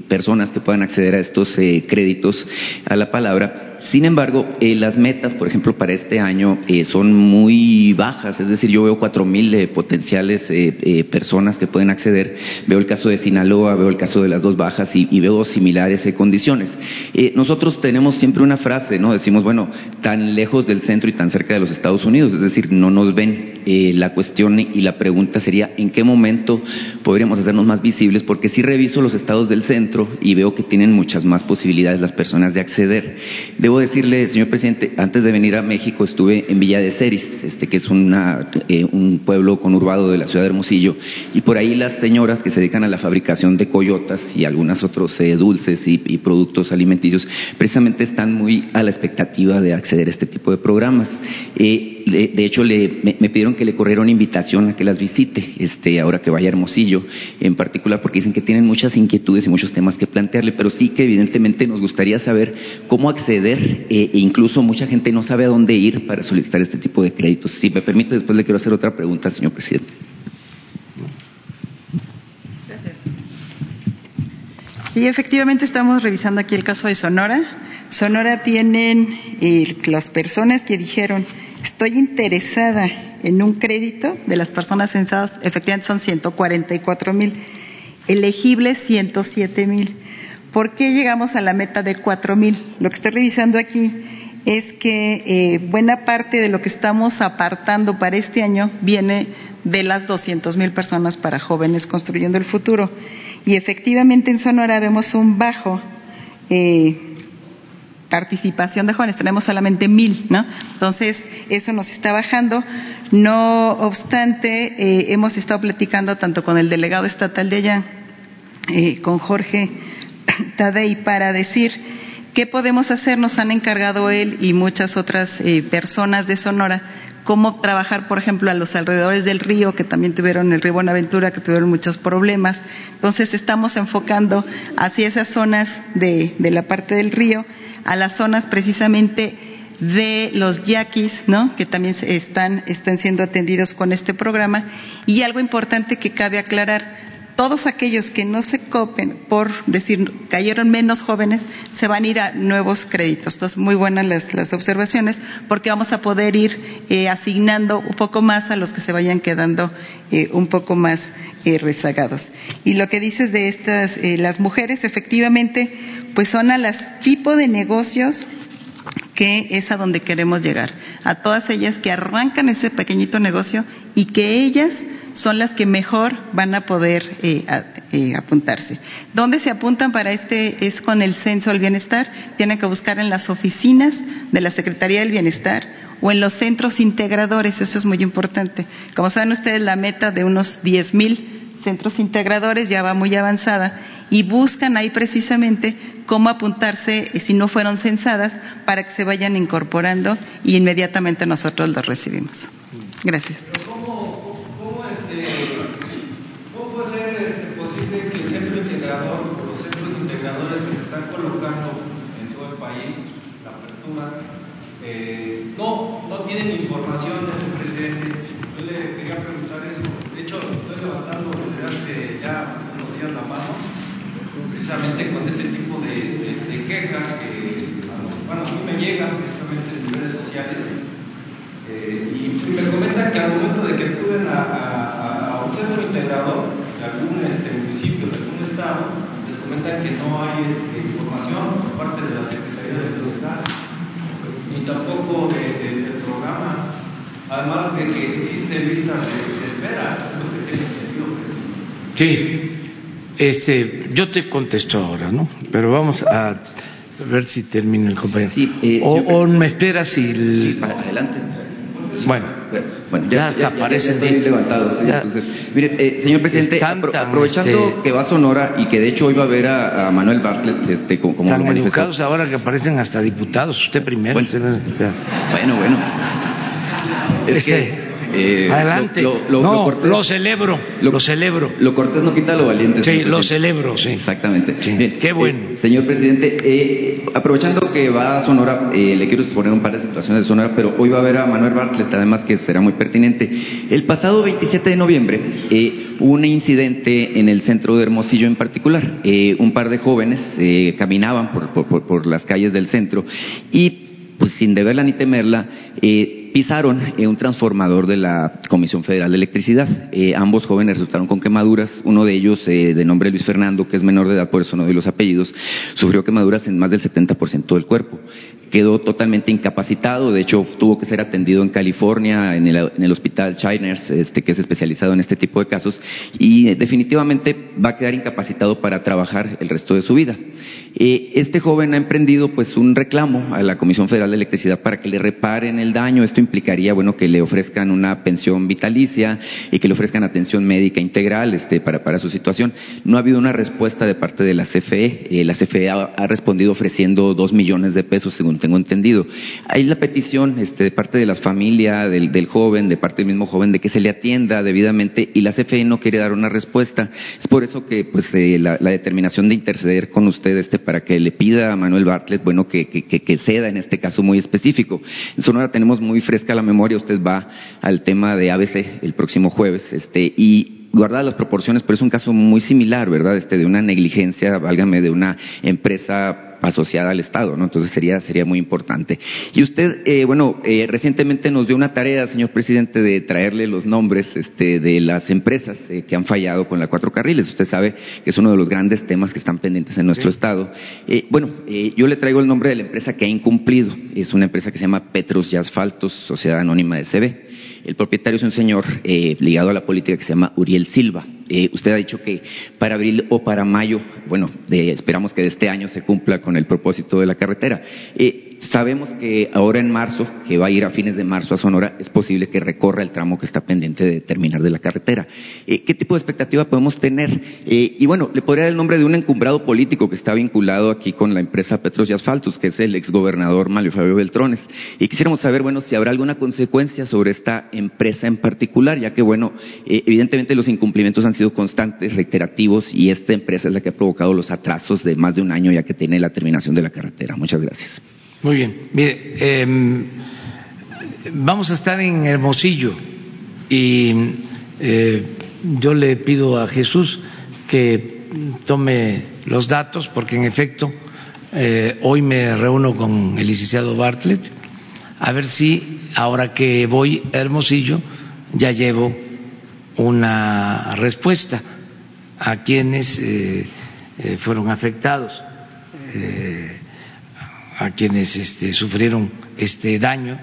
personas que puedan acceder a estos créditos a la palabra sin embargo, eh, las metas, por ejemplo, para este año eh, son muy bajas, es decir, yo veo cuatro mil eh, potenciales personas que pueden acceder. Veo el caso de Sinaloa, veo el caso de las dos bajas y, veo similares condiciones. nosotros tenemos siempre una frase, ¿no? Decimos, bueno, tan lejos del centro y tan cerca de los Estados Unidos, es decir, no nos ven. La cuestión y la pregunta sería, ¿en qué momento podríamos hacernos más visibles? Porque si reviso los estados del centro y veo que tienen muchas más posibilidades las personas de acceder. Debo decirle, señor presidente, antes de venir a México estuve en Villa de Ceris, este, que es eh, un pueblo conurbado de la ciudad de Hermosillo, y por ahí las señoras que se dedican a la fabricación de coyotas y algunos otros eh, dulces y, productos alimenticios, precisamente están muy a la expectativa de acceder a este tipo de programas. Eh, de, hecho, me, pidieron que le corriera una invitación a que las visite, este, ahora que vaya a Hermosillo, en particular porque dicen que tienen muchas inquietudes y muchos temas que plantearle, pero sí que evidentemente nos gustaría saber cómo acceder eh, e incluso mucha gente no sabe a dónde ir para solicitar este tipo de créditos. Si me permite, después le quiero hacer otra pregunta, señor presidente. Sí, efectivamente estamos revisando aquí el caso de Sonora. Sonora tienen eh, las personas que dijeron estoy interesada en un crédito de las personas censadas, efectivamente son 144 mil, elegibles 107 mil. ¿Por qué llegamos a la meta de 4 mil? Lo que estoy revisando aquí es que eh, buena parte de lo que estamos apartando para este año viene de las 200 mil personas para jóvenes construyendo el futuro. Y efectivamente en Sonora vemos un bajo eh, participación de jóvenes, tenemos solamente mil, ¿no? Entonces, eso nos está bajando. No obstante, eh, hemos estado platicando tanto con el delegado estatal de allá, eh, con Jorge Tadei, para decir qué podemos hacer. Nos han encargado él y muchas otras eh, personas de Sonora cómo trabajar, por ejemplo, a los alrededores del río, que también tuvieron el río Buenaventura, que tuvieron muchos problemas. Entonces, estamos enfocando hacia esas zonas de, de la parte del río a las zonas precisamente de los yaquis, ¿no? Que también están, están siendo atendidos con este programa. Y algo importante que cabe aclarar, todos aquellos que no se copen por decir cayeron menos jóvenes, se van a ir a nuevos créditos. Entonces, muy buenas las, observaciones, porque vamos a poder ir eh, asignando un poco más a los que se vayan quedando eh, un poco más eh, rezagados. Y lo que dices de estas, las mujeres, efectivamente, pues son a las tipo de negocios que es a donde queremos llegar. A todas ellas que arrancan ese pequeñito negocio y que ellas son las que mejor van a poder eh, eh, apuntarse. ¿Dónde se apuntan para este? Es con el censo del bienestar. Tienen que buscar en las oficinas de la Secretaría del Bienestar o en los centros integradores. Eso es muy importante. Como saben ustedes, la meta de unos 10 mil centros integradores ya va muy avanzada y buscan ahí precisamente cómo apuntarse eh, si no fueron censadas para que se vayan incorporando y inmediatamente nosotros los recibimos. Gracias. no, no tienen información del presidente. Yo le quería preguntar eso. De hecho, estoy levantando ya unos días la mano, precisamente con este tipo de, quejas que, bueno, a mí me llegan precisamente en redes sociales. Eh, y me comentan que al momento de que acuden a, un centro integrador de algún este, municipio, de algún estado, les comentan que no hay este, información por parte de la Secretaría de Estado ni tampoco del programa, además de que existe listas de, espera, Sí, este, yo te contesto ahora, ¿no? Pero vamos a ver si termina el compañero. Eh, o, me esperas y... Sí, adelante. Bueno, bueno ya, hasta aparecen levantados. entonces, mire, eh, señor presidente, aprovechando este, que va a Sonora y que de hecho hoy va a ver a, Manuel Bartlett este, como, como tan educados ahora que aparecen hasta diputados, usted primero. Bueno, bueno. Es este, que eh, Adelante. Lo, no, lo, celebro, lo, celebro. Lo cortés no quita lo valiente. Sí, lo celebro, sí. Exactamente. Qué bueno. Eh, señor presidente, eh, aprovechando que va a Sonora, le quiero exponer un par de situaciones de Sonora, pero hoy va a ver a Manuel Bartlett, además que será muy pertinente. El pasado 27 de noviembre hubo un incidente en el centro de Hermosillo en particular. un par de jóvenes caminaban por, por, por, las calles del centro y, pues sin deberla ni temerla, eh, pisaron un transformador de la Comisión Federal de Electricidad. Eh, ambos jóvenes resultaron con quemaduras. Uno de ellos, eh, de nombre Luis Fernando, que es menor de edad, por eso no doy los apellidos, sufrió quemaduras en más del 70% del cuerpo. Quedó totalmente incapacitado, de hecho tuvo que ser atendido en California, en el, hospital Chiners, este, que es especializado en este tipo de casos, y definitivamente va a quedar incapacitado para trabajar el resto de su vida. este joven ha emprendido pues un reclamo a la Comisión Federal de Electricidad para que le reparen el daño. Esto implicaría, bueno, que le ofrezcan una pensión vitalicia y que le ofrezcan atención médica integral este, para, su situación. No ha habido una respuesta de parte de la CFE. Eh, la CFE ha, respondido ofreciendo dos millones de pesos, según tengo entendido. Hay la petición este, de parte de las familias, del, joven, de parte del mismo joven, de que se le atienda debidamente y la CFE no quiere dar una respuesta. Es por eso que pues, eh, la, determinación de interceder con usted este, para que le pida a Manuel Bartlett, bueno, que ceda en este caso muy específico. En Sonora tenemos muy fresca la memoria, usted va al tema de ABC el próximo jueves, este, y guardadas las proporciones, pero es un caso muy similar, ¿verdad? Este, de una negligencia, válgame, de una empresa asociada al Estado, ¿no? Entonces sería, sería muy importante. Y usted, eh, bueno, eh, recientemente nos dio una tarea, señor presidente, de traerle los nombres este, de las empresas eh, que han fallado con la cuatro carriles. Usted sabe que es uno de los grandes temas que están pendientes en nuestro Estado. bueno, yo le traigo el nombre de la empresa que ha incumplido. Es una empresa que se llama Petros y Asfaltos, Sociedad Anónima de CB. El propietario es un señor eh, ligado a la política que se llama Uriel Silva. Eh, usted ha dicho que para abril o para mayo, bueno, esperamos que de este año se cumpla con el propósito de la carretera. Eh, Sabemos que ahora en marzo, que va a ir a fines de marzo a Sonora, es posible que recorra el tramo que está pendiente de terminar de la carretera. Eh, ¿Qué tipo de expectativa podemos tener? Eh, y bueno, le podría dar el nombre de un encumbrado político que está vinculado aquí con la empresa Petros y Asfaltos, que es el exgobernador Mario Fabio Beltrones. Y quisiéramos saber, bueno, si habrá alguna consecuencia sobre esta empresa en particular, ya que, bueno, eh, evidentemente los incumplimientos han sido constantes, reiterativos, y esta empresa es la que ha provocado los atrasos de más de un año ya que tiene la terminación de la carretera. Muchas gracias. Muy bien. Mire, em, vamos a estar en Hermosillo y eh, yo le pido a Jesús que tome los datos porque en efecto eh, hoy me reúno con el licenciado Bartlett a ver si ahora que voy a Hermosillo ya llevo una respuesta a quienes eh, eh, fueron afectados, eh, a quienes este, sufrieron este daño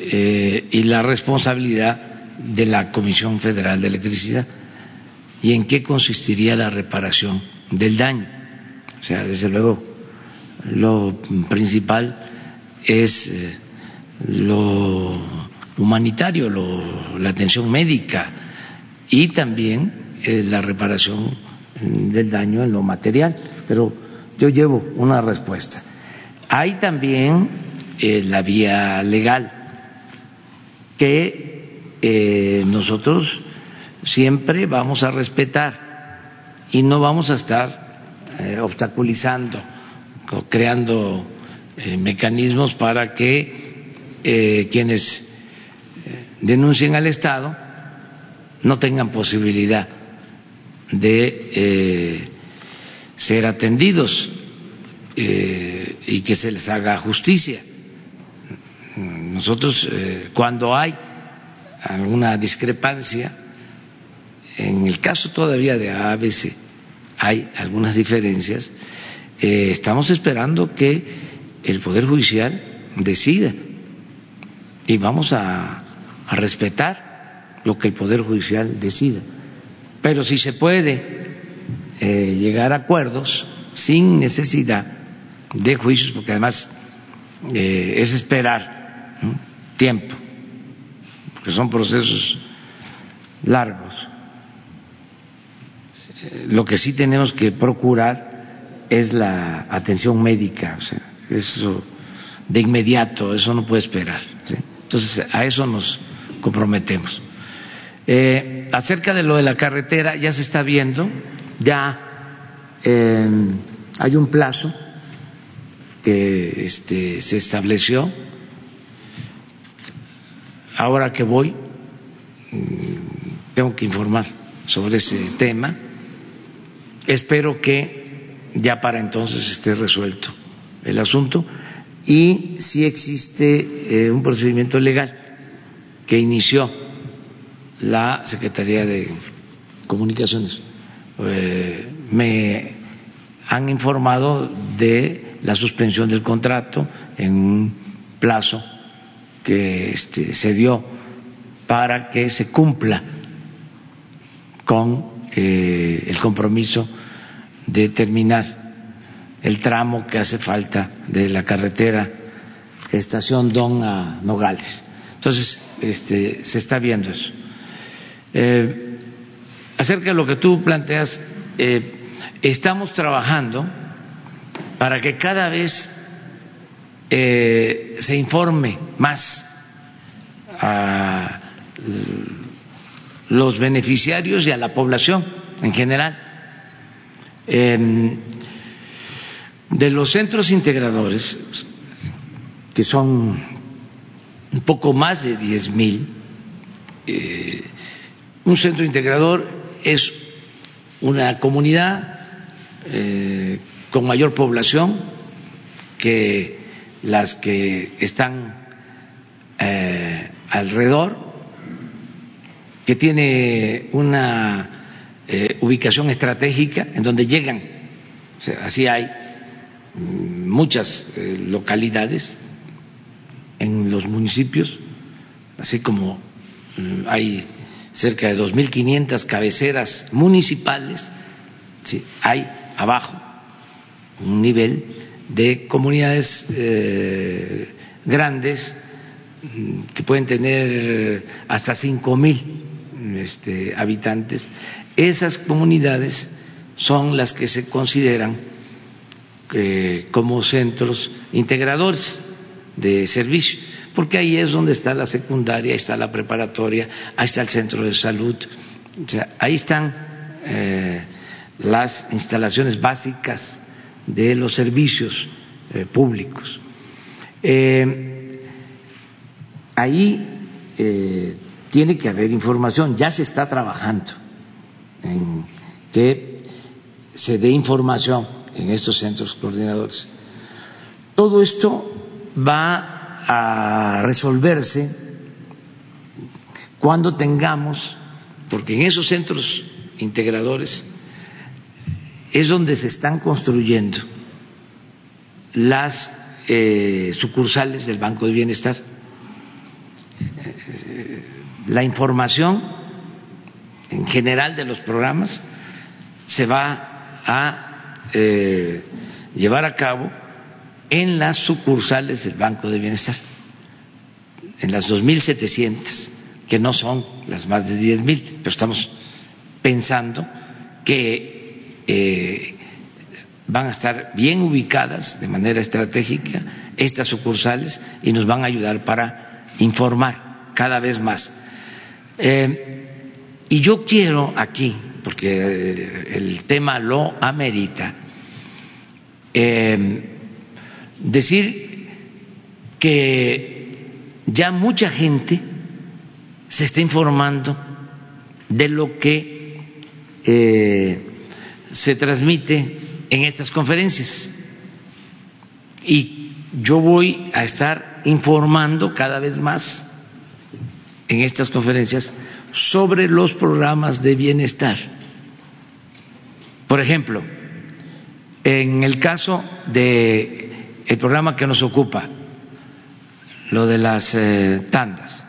y la responsabilidad de la Comisión Federal de Electricidad y en qué consistiría la reparación del daño. O sea, desde luego, lo principal es lo humanitario, la atención médica y también eh, la reparación del daño en lo material. Pero yo llevo una respuesta. Hay también eh, la vía legal que eh, nosotros siempre vamos a respetar y no vamos a estar obstaculizando o creando mecanismos para que eh, quienes eh, denuncien al Estado no tengan posibilidad de eh, ser atendidos y que se les haga justicia. Nosotros, cuando hay alguna discrepancia, en el caso todavía de ABC hay algunas diferencias, estamos esperando que el Poder Judicial decida y vamos a, respetar lo que el Poder Judicial decida. Pero si se puede eh, llegar a acuerdos sin necesidad de juicios, porque además eh, es esperar tiempo, porque son procesos largos. Eh, lo que sí tenemos que procurar es la atención médica, o sea, eso de inmediato, eso no puede esperar. Entonces, a eso nos comprometemos. Eh, acerca de lo de la carretera, ya se está viendo, ya hay un plazo que este, se estableció. Ahora que voy, mm, tengo que informar sobre ese tema. Espero que ya para entonces esté resuelto el asunto y si existe eh, un procedimiento legal que inició la Secretaría de Comunicaciones. Eh, me han informado de la suspensión del contrato en un plazo que este, se dio para que se cumpla con eh, el compromiso de terminar el tramo que hace falta de la carretera estación Don a Nogales. Entonces, este, se está viendo eso. Eh, acerca de lo que tú planteas, eh, estamos trabajando para que cada vez eh, se informe más a los beneficiarios y a la población en general. De los centros integradores, que son un poco más de diez mil, eh, un centro integrador es una comunidad eh, con mayor población que las que están eh, alrededor, que tiene una ubicación estratégica en donde llegan, así hay muchas eh, localidades en los municipios, así como mm, hay cerca de 2.500 cabeceras municipales, hay abajo un nivel de comunidades eh, grandes mm, que pueden tener hasta 5.000 este, habitantes. Esas comunidades son las que se consideran eh, como centros integradores de servicio, porque ahí es donde está la secundaria, ahí está la preparatoria, ahí está el centro de salud, o sea, ahí están eh, las instalaciones básicas de los servicios eh, públicos. Eh, ahí eh, tiene que haber información, ya se está trabajando en que se dé información en estos centros coordinadores. Todo esto va a resolverse cuando tengamos, porque en esos centros integradores es donde se están construyendo las eh, sucursales del Banco de Bienestar. La información en general de los programas se va a eh, llevar a cabo en las sucursales del Banco de Bienestar, en las 2.700, que no son las más de 10.000, pero estamos pensando que eh, van a estar bien ubicadas de manera estratégica estas sucursales y nos van a ayudar para informar cada vez más. Eh, y yo quiero aquí, porque eh, el tema lo amerita, decir que ya mucha gente se está informando de lo que se transmite en estas conferencias. Y yo voy a estar informando cada vez más en estas conferencias sobre los programas de bienestar. Por ejemplo, en el caso de programa que nos ocupa, lo de las eh, tandas,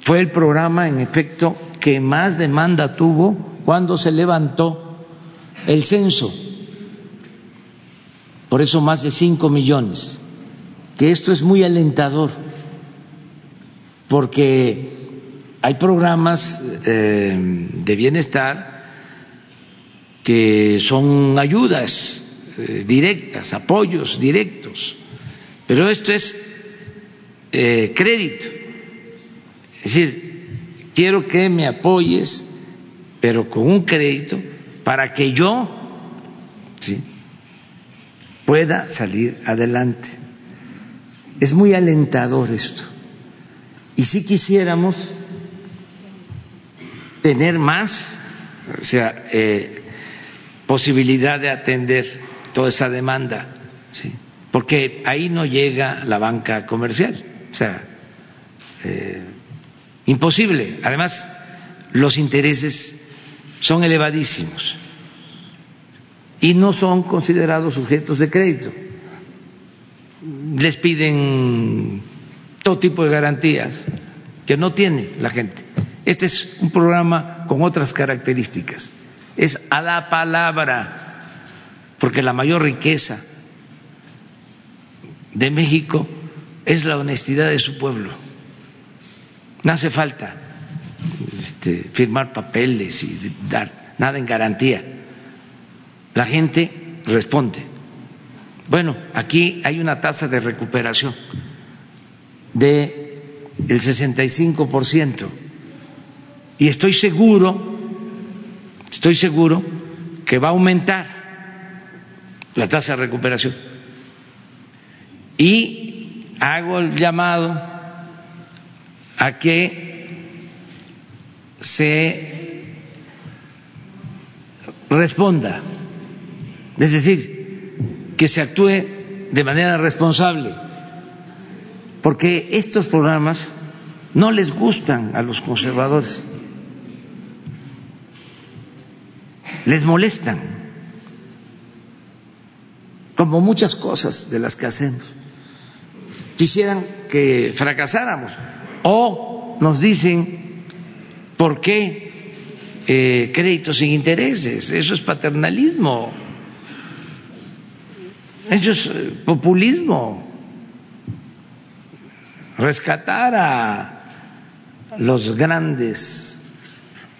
fue el programa en efecto que más demanda tuvo cuando se levantó el censo. Por eso más de 5 millones. Que esto es muy alentador, porque hay programas eh, de bienestar que son ayudas eh, directas, apoyos directos, pero esto es eh, crédito. Es decir, quiero que me apoyes, pero con un crédito para que yo pueda salir adelante. Es muy alentador esto. Y si quisiéramos tener más, o sea, eh, posibilidad de atender toda esa demanda, ¿sí? porque ahí no llega la banca comercial, o sea, eh, imposible. Además, los intereses son elevadísimos y no son considerados sujetos de crédito. Les piden todo tipo de garantías que no tiene la gente. Este es un programa con otras características. Es a la palabra, porque la mayor riqueza de México es la honestidad de su pueblo. No hace falta este, firmar papeles y dar nada en garantía. La gente responde. Bueno, aquí hay una tasa de recuperación de el 65% y estoy seguro, estoy seguro que va a aumentar la tasa de recuperación. Y hago el llamado a que se responda, es decir, que se actúe de manera responsable, porque estos programas no les gustan a los conservadores, les molestan, como muchas cosas de las que hacemos. Quisieran que fracasáramos. O nos dicen ¿Por qué eh, créditos sin intereses? Eso es paternalismo. Eso es eh, populismo. Rescatar a los grandes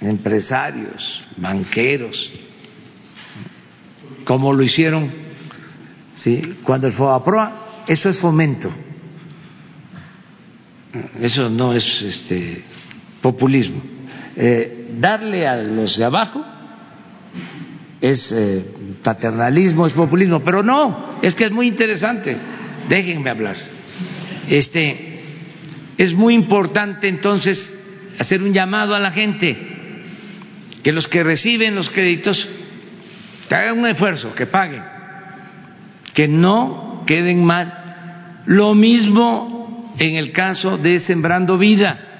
empresarios, banqueros, como lo hicieron ¿sí? cuando el FOAPROA, eso es fomento. Eso no es este, populismo. Eh, darle a los de abajo es eh, paternalismo, es populismo, pero no, es que es muy interesante. déjenme hablar. Este, es muy importante entonces hacer un llamado a la gente, que los que reciben los créditos hagan un esfuerzo, que paguen, que no queden mal. Lo mismo en el caso de Sembrando Vida,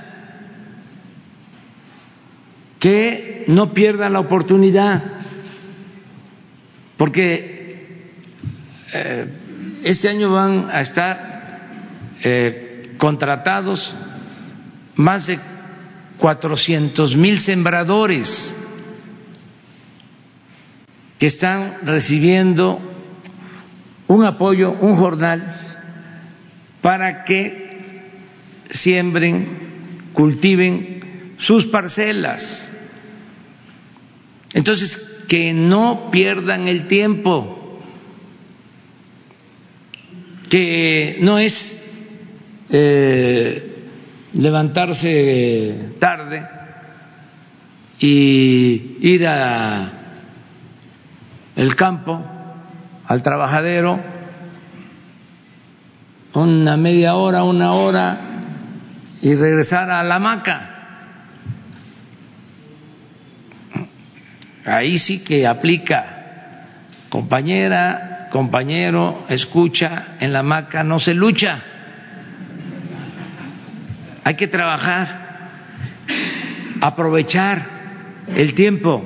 que no pierdan la oportunidad, porque eh, este año van a estar eh, contratados más de cuatrocientos mil sembradores que están recibiendo un apoyo, un jornal, para que siembren, cultiven sus parcelas. Entonces, que no pierdan el tiempo, que no es eh, levantarse tarde y ir a el campo al trabajadero una media hora, una hora y regresar a la hamaca. Ahí sí que aplica compañera, compañero, escucha, en la hamaca no se lucha. Hay que trabajar, aprovechar el tiempo,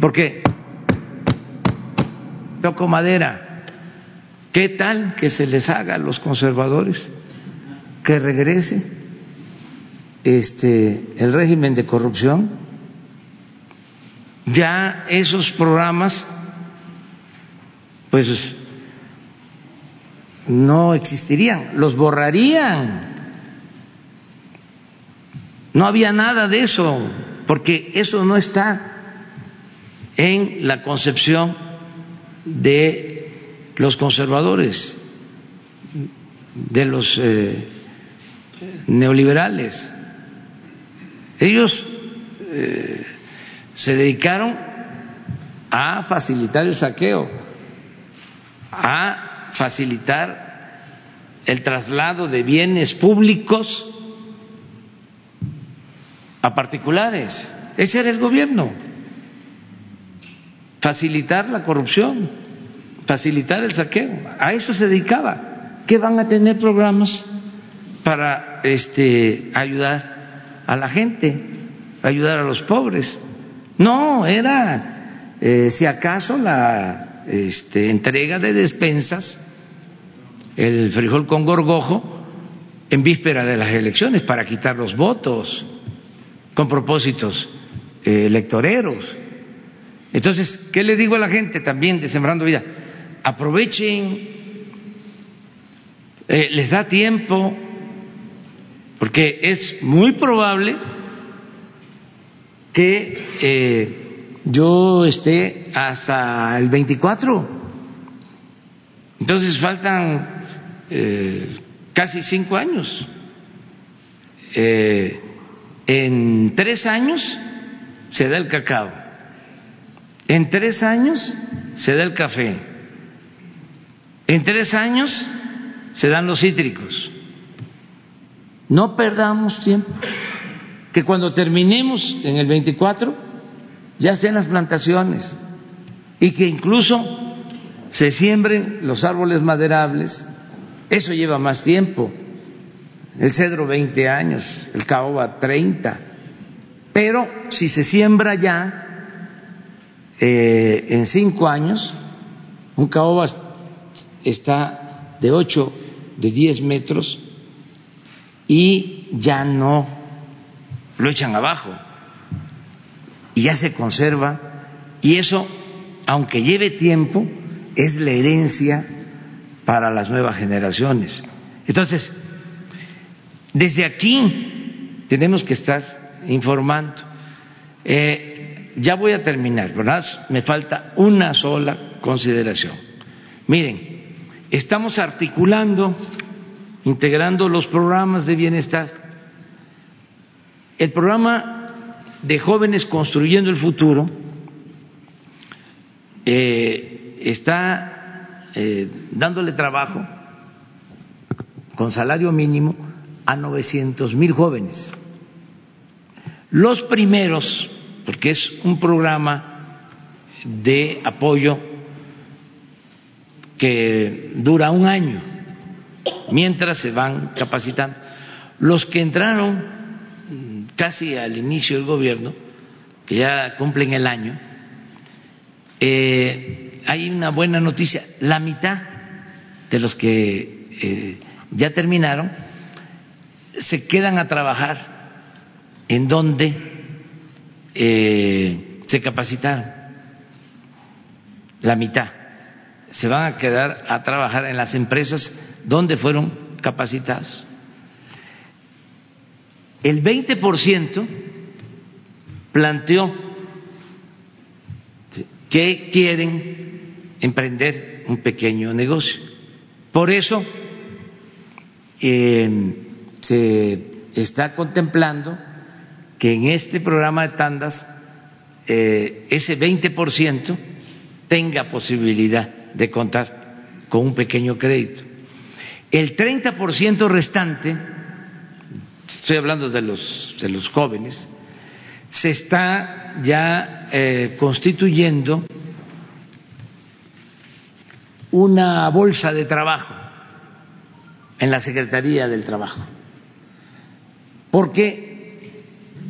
porque toco madera, ¿qué tal que se les haga a los conservadores que regrese este el régimen de corrupción? Ya esos programas pues no existirían, los borrarían no había nada de eso, porque eso no está en la concepción de los conservadores, de los eh, neoliberales. Ellos eh, se dedicaron a facilitar el saqueo, a facilitar el traslado de bienes públicos a particulares. Ese era el gobierno. Facilitar la corrupción, facilitar el saqueo. A eso se dedicaba. ¿Qué van a tener programas para este, ayudar a la gente, ayudar a los pobres? No, era, eh, si acaso, la este, entrega de despensas, el frijol con gorgojo, en víspera de las elecciones para quitar los votos con propósitos eh, electoreros. Entonces, ¿qué le digo a la gente también de Sembrando Vida? Aprovechen, eh, les da tiempo, porque es muy probable que eh, yo esté hasta el 24. Entonces faltan casi cinco años. Eh, en tres años se da el cacao, en tres años se da el café, en tres años se dan los cítricos. No perdamos tiempo, que cuando terminemos en el 24 ya sean las plantaciones y que incluso se siembren los árboles maderables, eso lleva más tiempo el cedro 20 años, el caoba 30. Pero si se siembra ya eh, en cinco años, un caoba está de 8, de 10 metros y ya no lo echan abajo y ya se conserva y eso, aunque lleve tiempo, es la herencia para las nuevas generaciones. Entonces, desde aquí tenemos que estar informando. Eh, ya voy a terminar, ¿verdad? Me falta una sola consideración. Miren, estamos articulando, integrando los programas de bienestar. El programa de jóvenes construyendo el futuro eh, está eh, dándole trabajo con salario mínimo a 900 mil jóvenes. Los primeros, porque es un programa de apoyo que dura un año, mientras se van capacitando. Los que entraron casi al inicio del gobierno, que ya cumplen el año, eh, hay una buena noticia, la mitad de los que eh, ya terminaron se quedan a trabajar en donde eh, se capacitaron, la mitad. Se van a quedar a trabajar en las empresas donde fueron capacitados. El 20% planteó que quieren emprender un pequeño negocio. Por eso eh, se está contemplando que en este programa de tandas eh, ese 20% tenga posibilidad de contar con un pequeño crédito. El 30% restante, estoy hablando de los, de los jóvenes, se está ya eh, constituyendo una bolsa de trabajo en la Secretaría del Trabajo, porque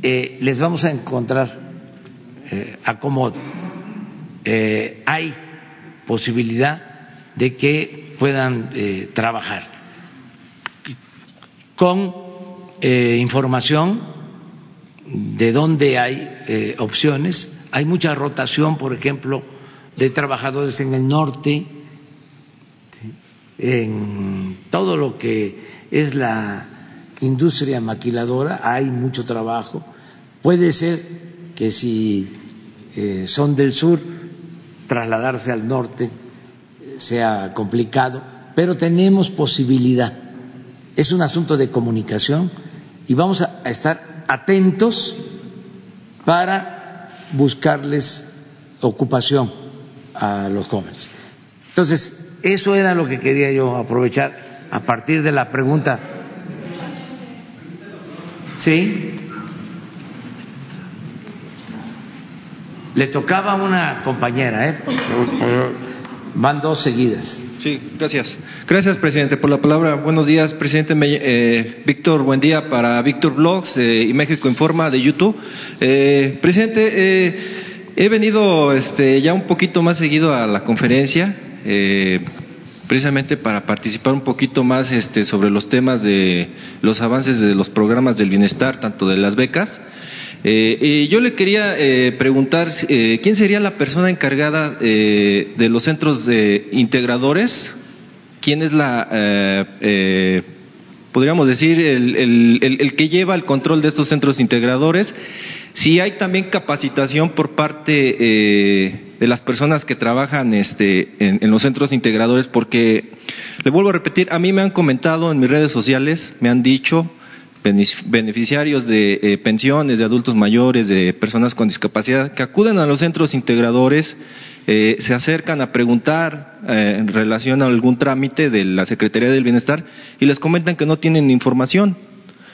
eh, les vamos a encontrar eh, acomodo. Eh, hay posibilidad de que puedan trabajar con eh, información de dónde hay eh, opciones. Hay mucha rotación, por ejemplo, de trabajadores en el norte, en todo lo que es la industria maquiladora, hay mucho trabajo. Puede ser que si eh, son del sur, trasladarse al norte sea complicado, pero tenemos posibilidad. Es un asunto de comunicación y vamos a estar atentos para buscarles ocupación a los jóvenes. Entonces, eso era lo que quería yo aprovechar a partir de la pregunta. ¿Sí? Le tocaba a una compañera, ¿eh? Van dos seguidas. Sí, gracias. Gracias, presidente, por la palabra. Buenos días, presidente eh, Víctor. Buen día para Víctor Blogs eh, y México Informa de YouTube. Eh, presidente, he venido este, ya un poquito más seguido a la conferencia, precisamente para participar un poquito más este, sobre los temas de los avances de los programas del bienestar, tanto de las becas. Eh, yo le quería eh, preguntar eh, quién sería la persona encargada de los centros de integradores, quién es la, podríamos decir, el, el, el, que lleva el control de estos centros integradores, si hay también capacitación por parte de las personas que trabajan este, en, en los centros integradores, porque le vuelvo a repetir, a mí me han comentado en mis redes sociales, me han dicho beneficiarios de eh, pensiones, de adultos mayores, de personas con discapacidad, que acuden a los centros integradores, eh, se acercan a preguntar eh, en relación a algún trámite de la Secretaría del Bienestar y les comentan que no tienen información.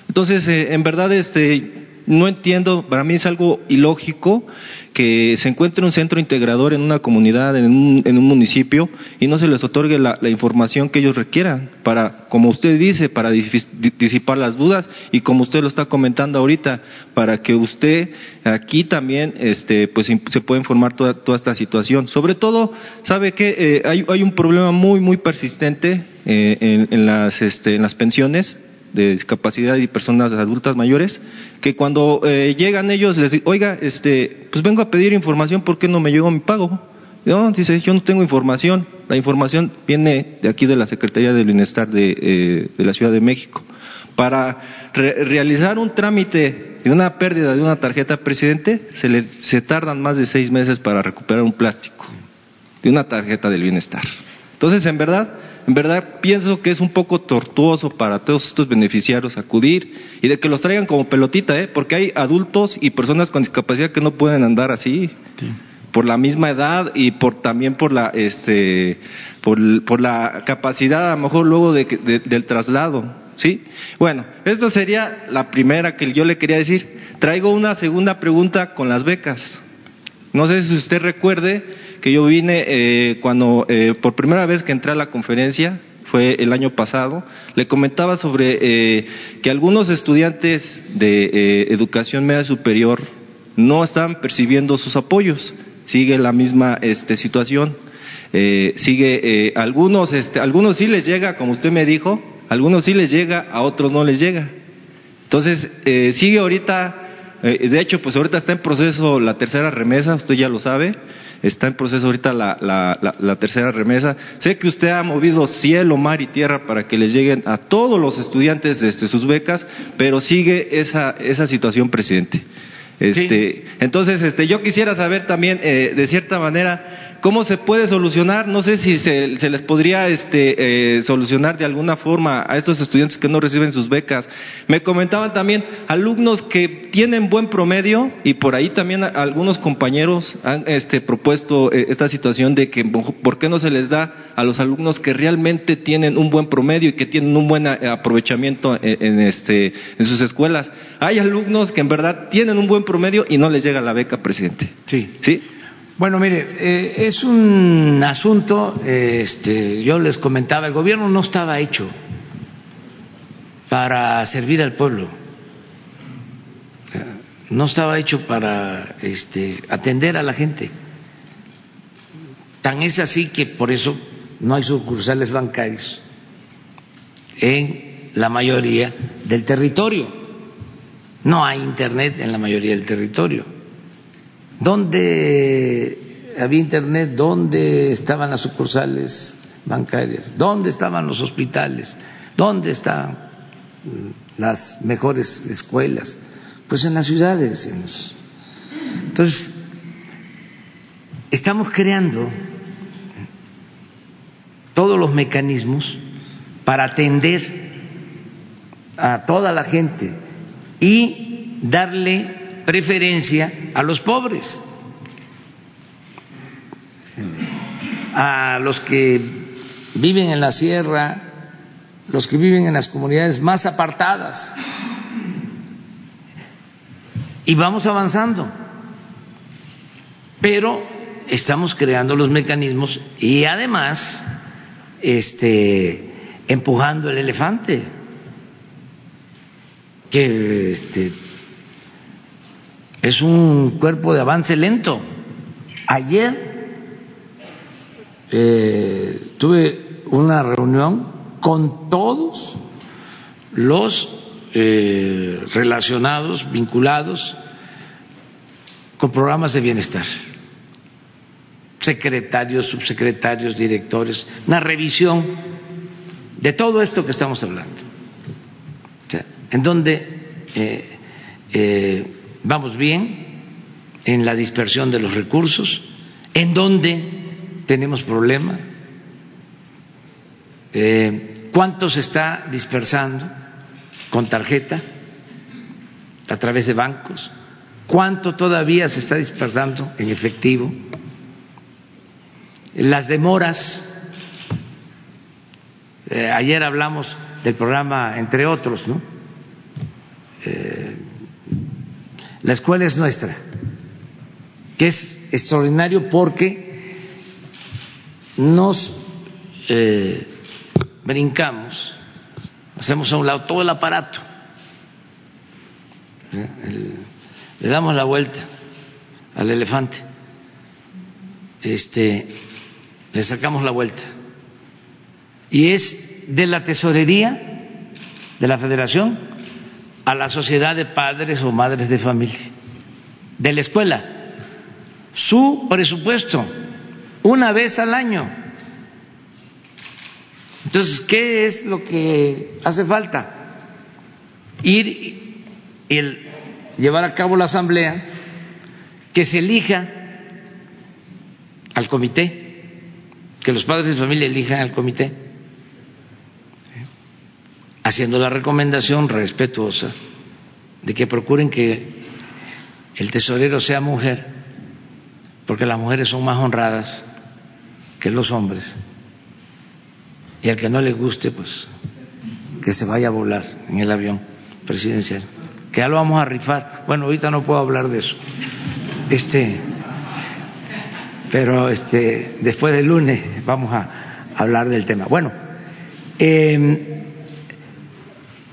Entonces, en verdad, este, no entiendo, para mí es algo ilógico que se encuentre un centro integrador en una comunidad, en un, municipio, y no se les otorgue la, información que ellos requieran para, como usted dice, para disipar las dudas y como usted lo está comentando ahorita, para que usted aquí también este, pues, se pueda informar toda, toda esta situación. Sobre todo, sabe que eh, hay, hay, un problema muy, muy persistente eh, en, las, este, en las pensiones de discapacidad y personas adultas mayores, que cuando eh, llegan ellos les dicen, oiga, este, pues vengo a pedir información, ¿por qué no me llegó mi pago? No, dice, yo no tengo información, la información viene de aquí de la Secretaría del Bienestar de, eh, la Ciudad de México. Para re realizar un trámite de una pérdida de una tarjeta presidente, se, le, se tardan más de seis meses para recuperar un plástico de una tarjeta del bienestar. Entonces, en verdad, en verdad pienso que es un poco tortuoso para todos estos beneficiarios acudir y de que los traigan como pelotita, ¿eh? porque hay adultos y personas con discapacidad que no pueden andar así. Sí. por la misma edad y por también por la este por, por la capacidad a lo mejor luego de, de- del traslado sí bueno esto sería la primera que yo le quería decir traigo una segunda pregunta con las becas no sé si usted recuerde que yo vine eh, cuando eh, por primera vez que entré a la conferencia fue el año pasado, le comentaba sobre eh, que algunos estudiantes de eh, educación media superior no están percibiendo sus apoyos. Sigue la misma este, situación. Eh, sigue algunos, este, algunos sí les llega, como usted me dijo, algunos sí les llega, a otros no les llega. Entonces, sigue ahorita, de hecho, pues ahorita está en proceso la tercera remesa, usted ya lo sabe, está en proceso ahorita la, la, la, la tercera remesa. Sé que usted ha movido cielo, mar y tierra para que les lleguen a todos los estudiantes este, sus becas, pero sigue esa, esa situación, presidente. Este, Entonces, este, yo quisiera saber también, eh, de cierta manera, cómo se puede solucionar. No sé si se, se les podría este, eh, solucionar de alguna forma a estos estudiantes que no reciben sus becas. Me comentaban también alumnos que tienen buen promedio y por ahí también a- algunos compañeros han este, propuesto eh, esta situación de que por qué no se les da a los alumnos que realmente tienen un buen promedio y que tienen un buen eh, aprovechamiento en, en, este, en sus escuelas. Hay alumnos que en verdad tienen un buen promedio y no les llega la beca, presidente. Sí. ¿Sí? Bueno, mire, eh, es un asunto, este, yo les comentaba, el gobierno no estaba hecho para servir al pueblo, no estaba hecho para este, atender a la gente. Tan es así que por eso no hay sucursales bancarios en la mayoría del territorio. No hay internet en la mayoría del territorio. ¿Dónde había internet? ¿Dónde estaban las sucursales bancarias? ¿Dónde estaban los hospitales? ¿Dónde están mm, las mejores escuelas? Pues en las ciudades. Entonces, estamos creando todos los mecanismos para atender a toda la gente y darle preferencia a los pobres, a los que viven en la sierra, los que viven en las comunidades más apartadas. Y vamos avanzando, pero estamos creando los mecanismos y además este, empujando el elefante, que este, es un cuerpo de avance lento. Ayer eh, tuve una reunión con todos los eh, relacionados, vinculados con programas de bienestar, secretarios, subsecretarios, directores, una revisión de todo esto que estamos hablando, en donde eh, vamos bien en la dispersión de los recursos, en donde tenemos problema, eh, cuánto se está dispersando con tarjeta a través de bancos, cuánto todavía se está dispersando en efectivo, las demoras. Eh, ayer hablamos del programa, entre otros, ¿no? Eh, la escuela es nuestra, que es extraordinario porque nos eh, brincamos, hacemos a un lado todo el aparato, ¿eh? Le damos la vuelta al elefante, este, le sacamos la vuelta. Y es de la tesorería de la federación a la sociedad de padres o madres de familia, de la escuela, su presupuesto, una vez al año. Entonces, ¿qué es lo que hace falta? Ir y el- llevar a cabo la asamblea, que se elija al comité, que los padres de familia elijan al comité, haciendo la recomendación respetuosa de que procuren que el tesorero sea mujer porque las mujeres son más honradas que los hombres. Y al que no le guste, pues que se vaya a volar en el avión presidencial. Que ya lo vamos a rifar. Bueno, ahorita no puedo hablar de eso. Este, pero este, después del lunes vamos a hablar del tema. Bueno, eh,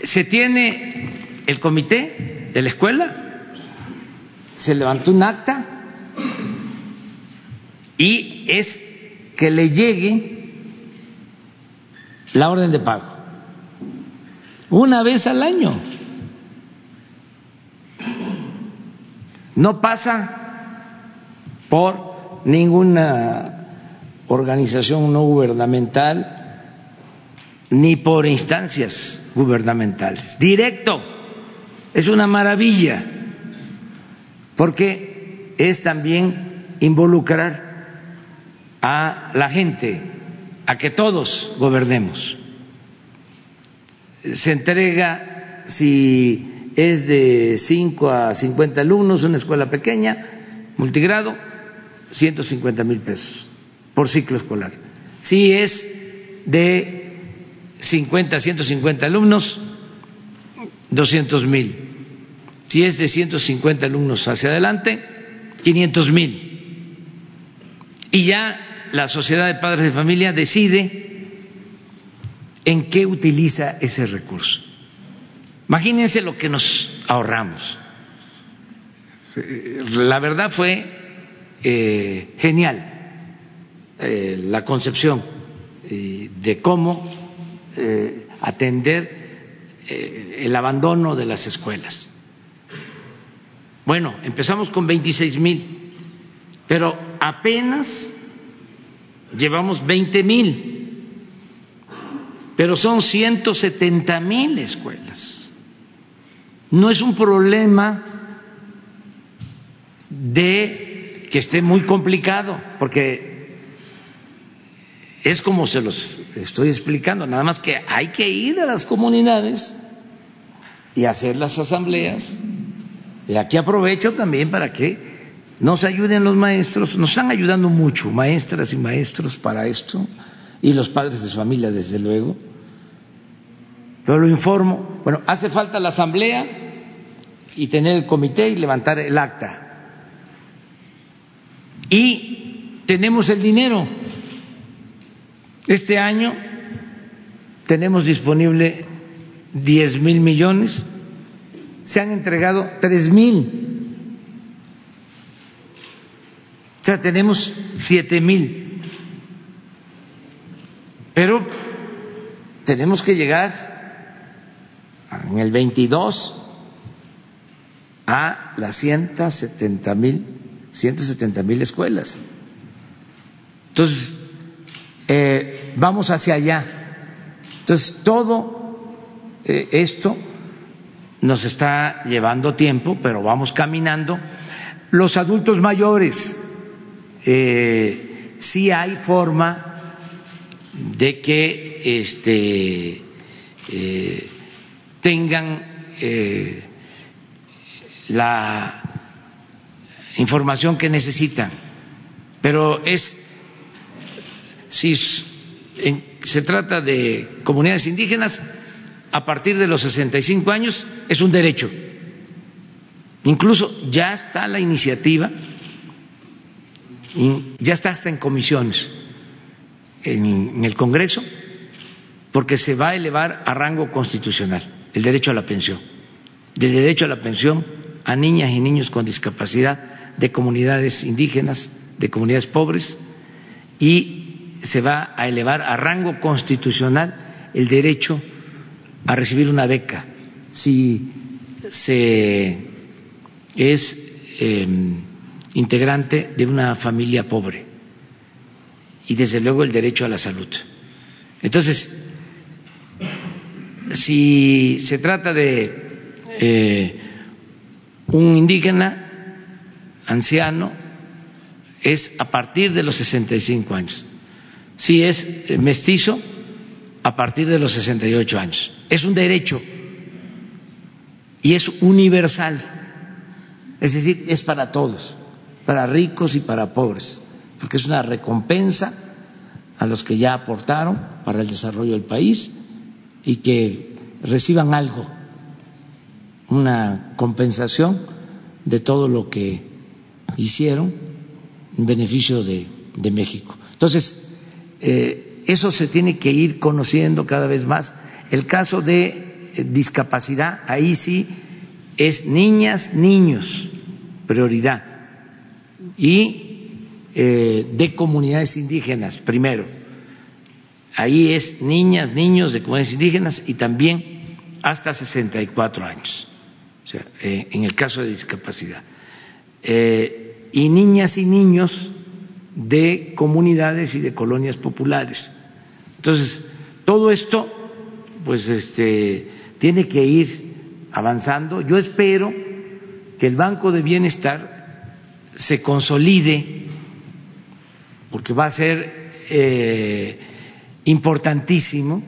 se tiene el comité de la escuela, se levantó un acta y es que le llegue la orden de pago. Una vez al año. No pasa por ninguna organización no gubernamental ni por instancias gubernamentales. Directo. Es una maravilla, porque es también involucrar a la gente, a que todos gobernemos. Se entrega, si es de 5 a 50 alumnos, una escuela pequeña, multigrado, 150 mil pesos por ciclo escolar. Si es de 50 150 alumnos, 200 mil. Si es de 150 alumnos hacia adelante, 500 mil. Y ya la sociedad de padres de familia decide en qué utiliza ese recurso. Imagínense lo que nos ahorramos. La verdad fue eh, genial eh, la concepción eh, de cómo eh, atender eh, el abandono de las escuelas. Bueno, empezamos con 26 mil, pero apenas llevamos 20 mil, pero son 170 mil escuelas. No es un problema de que esté muy complicado, porque es como se los estoy explicando, nada más que hay que ir a las comunidades y hacer las asambleas. Y aquí aprovecho también para que nos ayuden los maestros, nos están ayudando mucho, maestras y maestros para esto, y los padres de familia, desde luego. Pero lo informo, bueno, hace falta la asamblea y tener el comité y levantar el acta. Y tenemos el dinero este año tenemos disponible 10 mil millones, se han entregado 3 mil, o sea, tenemos 7 mil, pero tenemos que llegar en el 22 a las 170 mil, 170 mil escuelas. Entonces, eh, vamos hacia allá. Entonces, todo eh, esto nos está llevando tiempo, pero vamos caminando. Los adultos mayores, eh, sí hay forma de que este, eh, tengan eh, la información que necesitan, pero es si se trata de comunidades indígenas, a partir de los 65 años es un derecho. Incluso ya está la iniciativa, ya está hasta en comisiones en, el Congreso, porque se va a elevar a rango constitucional el derecho a la pensión, del derecho a la pensión a niñas y niños con discapacidad de comunidades indígenas, de comunidades pobres y se va a elevar a rango constitucional el derecho a recibir una beca. Si se es em, integrante de una familia pobre. Y desde luego el derecho a la salud. Entonces, si se trata de eh, un indígena anciano, es a partir de los 65 años si es eh, mestizo a partir de los 68 años. Es un derecho y es universal, es decir, es para todos, para ricos y para pobres, porque es una recompensa a los que ya aportaron para el desarrollo del país y que reciban algo, una compensación de todo lo que hicieron en beneficio de, de México. Entonces, eh, eso se tiene que ir conociendo cada vez más. El caso de eh, discapacidad, ahí sí es niñas, niños, prioridad. Y eh, de comunidades indígenas, primero. Ahí es niñas, niños de comunidades indígenas y también hasta 64 años, o sea, en el caso de discapacidad. Y niñas y niños de comunidades y de colonias populares. Entonces, todo esto, pues, este, tiene que ir avanzando. Yo espero que el Banco de Bienestar se consolide, porque va a ser eh, importantísimo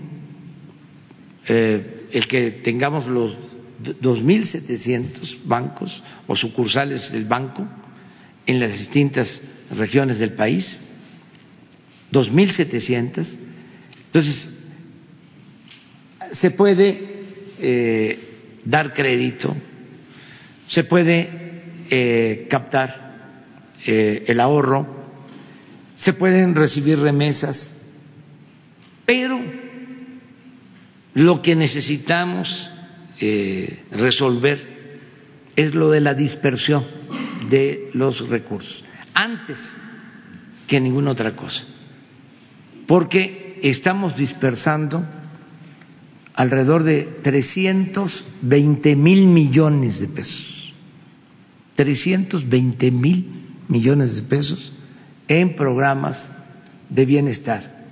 eh, el que tengamos los 2.700 bancos o sucursales del banco en las distintas regiones del país, 2.700. Entonces, se puede eh, dar crédito, se puede eh, captar eh, el ahorro, se pueden recibir remesas, pero lo que necesitamos resolver es lo de la dispersión de los recursos, antes que ninguna otra cosa, porque estamos dispersando alrededor de 320 mil millones de pesos, 320 mil millones de pesos en programas de bienestar.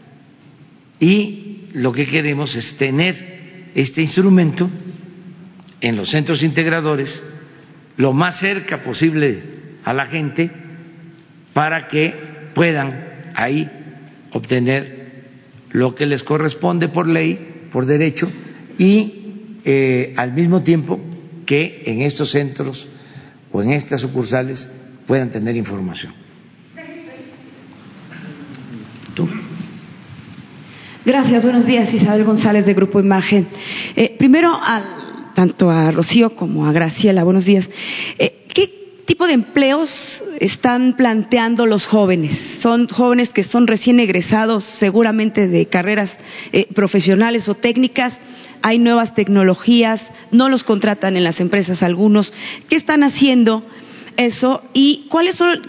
Y lo que queremos es tener este instrumento en los centros integradores lo más cerca posible a la gente para que puedan ahí obtener lo que les corresponde por ley, por derecho, y eh, al mismo tiempo que en estos centros o en estas sucursales puedan tener información. Gracias, buenos días. Isabel González de Grupo Imagen. Eh, primero, tanto a Rocío como a Graciela, buenos días. Eh, ¿Qué tipo de empleos están planteando los jóvenes? Son jóvenes que son recién egresados seguramente de carreras eh, profesionales o técnicas. Hay nuevas tecnologías, no los contratan en las empresas algunos. ¿Qué están haciendo eso? ¿Y cuáles son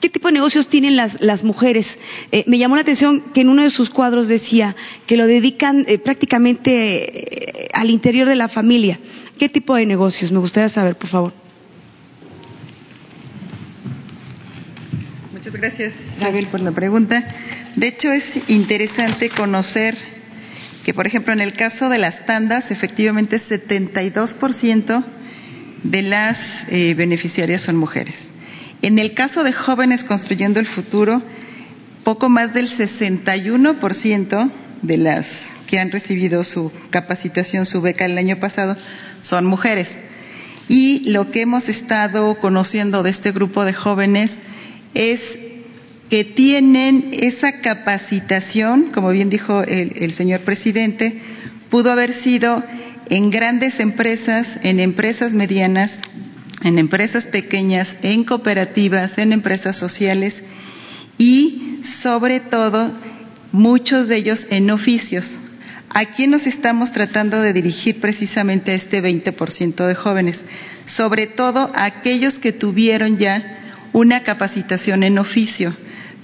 ¿Qué tipo de negocios tienen las, las mujeres? Eh, me llamó la atención que en uno de sus cuadros decía que lo dedican eh, prácticamente al interior de la familia. ¿Qué tipo de negocios? Me gustaría saber, por favor. Muchas gracias, Isabel, por la pregunta. De hecho, es interesante conocer que, por ejemplo, en el caso de las tandas, efectivamente 72% de las eh, beneficiarias son mujeres. En el caso de jóvenes construyendo el futuro, poco más del 61% de las que han recibido su capacitación, su beca el año pasado, son mujeres. Y lo que hemos estado conociendo de este grupo de jóvenes es que tienen esa capacitación, como bien dijo el, señor presidente, pudo haber sido en grandes empresas, en empresas medianas, en empresas pequeñas, en cooperativas, en empresas sociales y sobre todo muchos de ellos en oficios. ¿A quién nos estamos tratando de dirigir precisamente a este 20% de jóvenes? Sobre todo a aquellos que tuvieron ya una capacitación en oficio.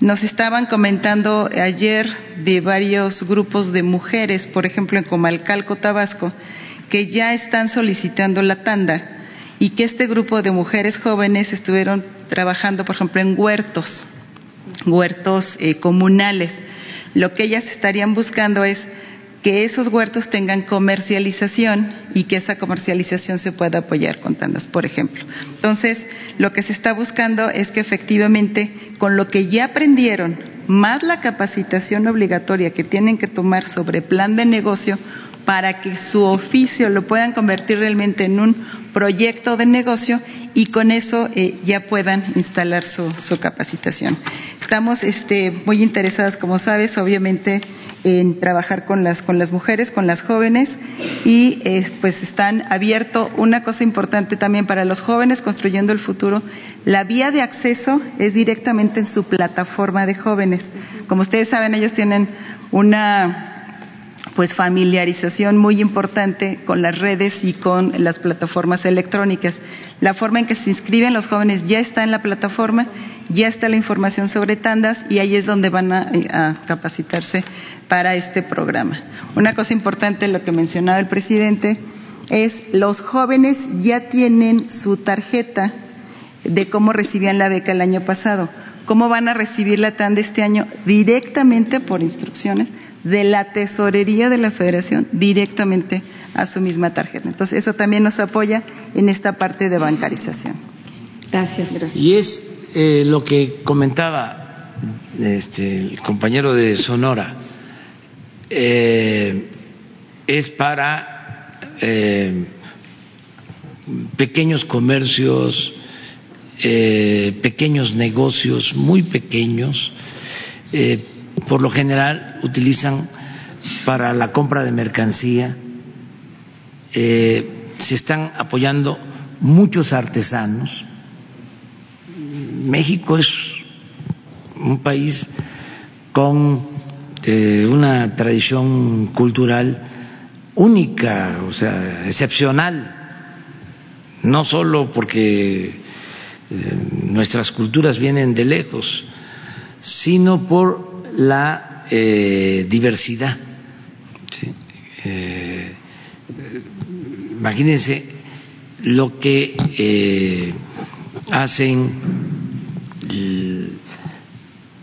Nos estaban comentando ayer de varios grupos de mujeres, por ejemplo en Comalcalco, Tabasco, que ya están solicitando la tanda y que este grupo de mujeres jóvenes estuvieron trabajando, por ejemplo, en huertos, huertos eh, comunales. Lo que ellas estarían buscando es que esos huertos tengan comercialización y que esa comercialización se pueda apoyar con tandas, por ejemplo. Entonces, lo que se está buscando es que efectivamente, con lo que ya aprendieron, más la capacitación obligatoria que tienen que tomar sobre plan de negocio, para que su oficio lo puedan convertir realmente en un proyecto de negocio y con eso eh, ya puedan instalar su, su capacitación. Estamos este, muy interesadas, como sabes, obviamente, en trabajar con las, con las mujeres, con las jóvenes, y eh, pues están abierto una cosa importante también para los jóvenes construyendo el futuro. La vía de acceso es directamente en su plataforma de jóvenes. Como ustedes saben, ellos tienen una pues familiarización muy importante con las redes y con las plataformas electrónicas. La forma en que se inscriben los jóvenes ya está en la plataforma, ya está la información sobre tandas y ahí es donde van a, a capacitarse para este programa. Una cosa importante, lo que mencionaba el presidente, es los jóvenes ya tienen su tarjeta de cómo recibían la beca el año pasado. ¿Cómo van a recibir la tanda este año? Directamente por instrucciones de la tesorería de la federación directamente a su misma tarjeta. Entonces, eso también nos apoya en esta parte de bancarización. Gracias, gracias. Y es eh, lo que comentaba este, el compañero de Sonora, eh, es para eh, pequeños comercios, eh, pequeños negocios muy pequeños, eh, por lo general utilizan para la compra de mercancía, eh, se están apoyando muchos artesanos. México es un país con eh, una tradición cultural única, o sea, excepcional, no solo porque eh, nuestras culturas vienen de lejos, sino por la eh, diversidad. ¿sí? Eh, imagínense lo que eh, hacen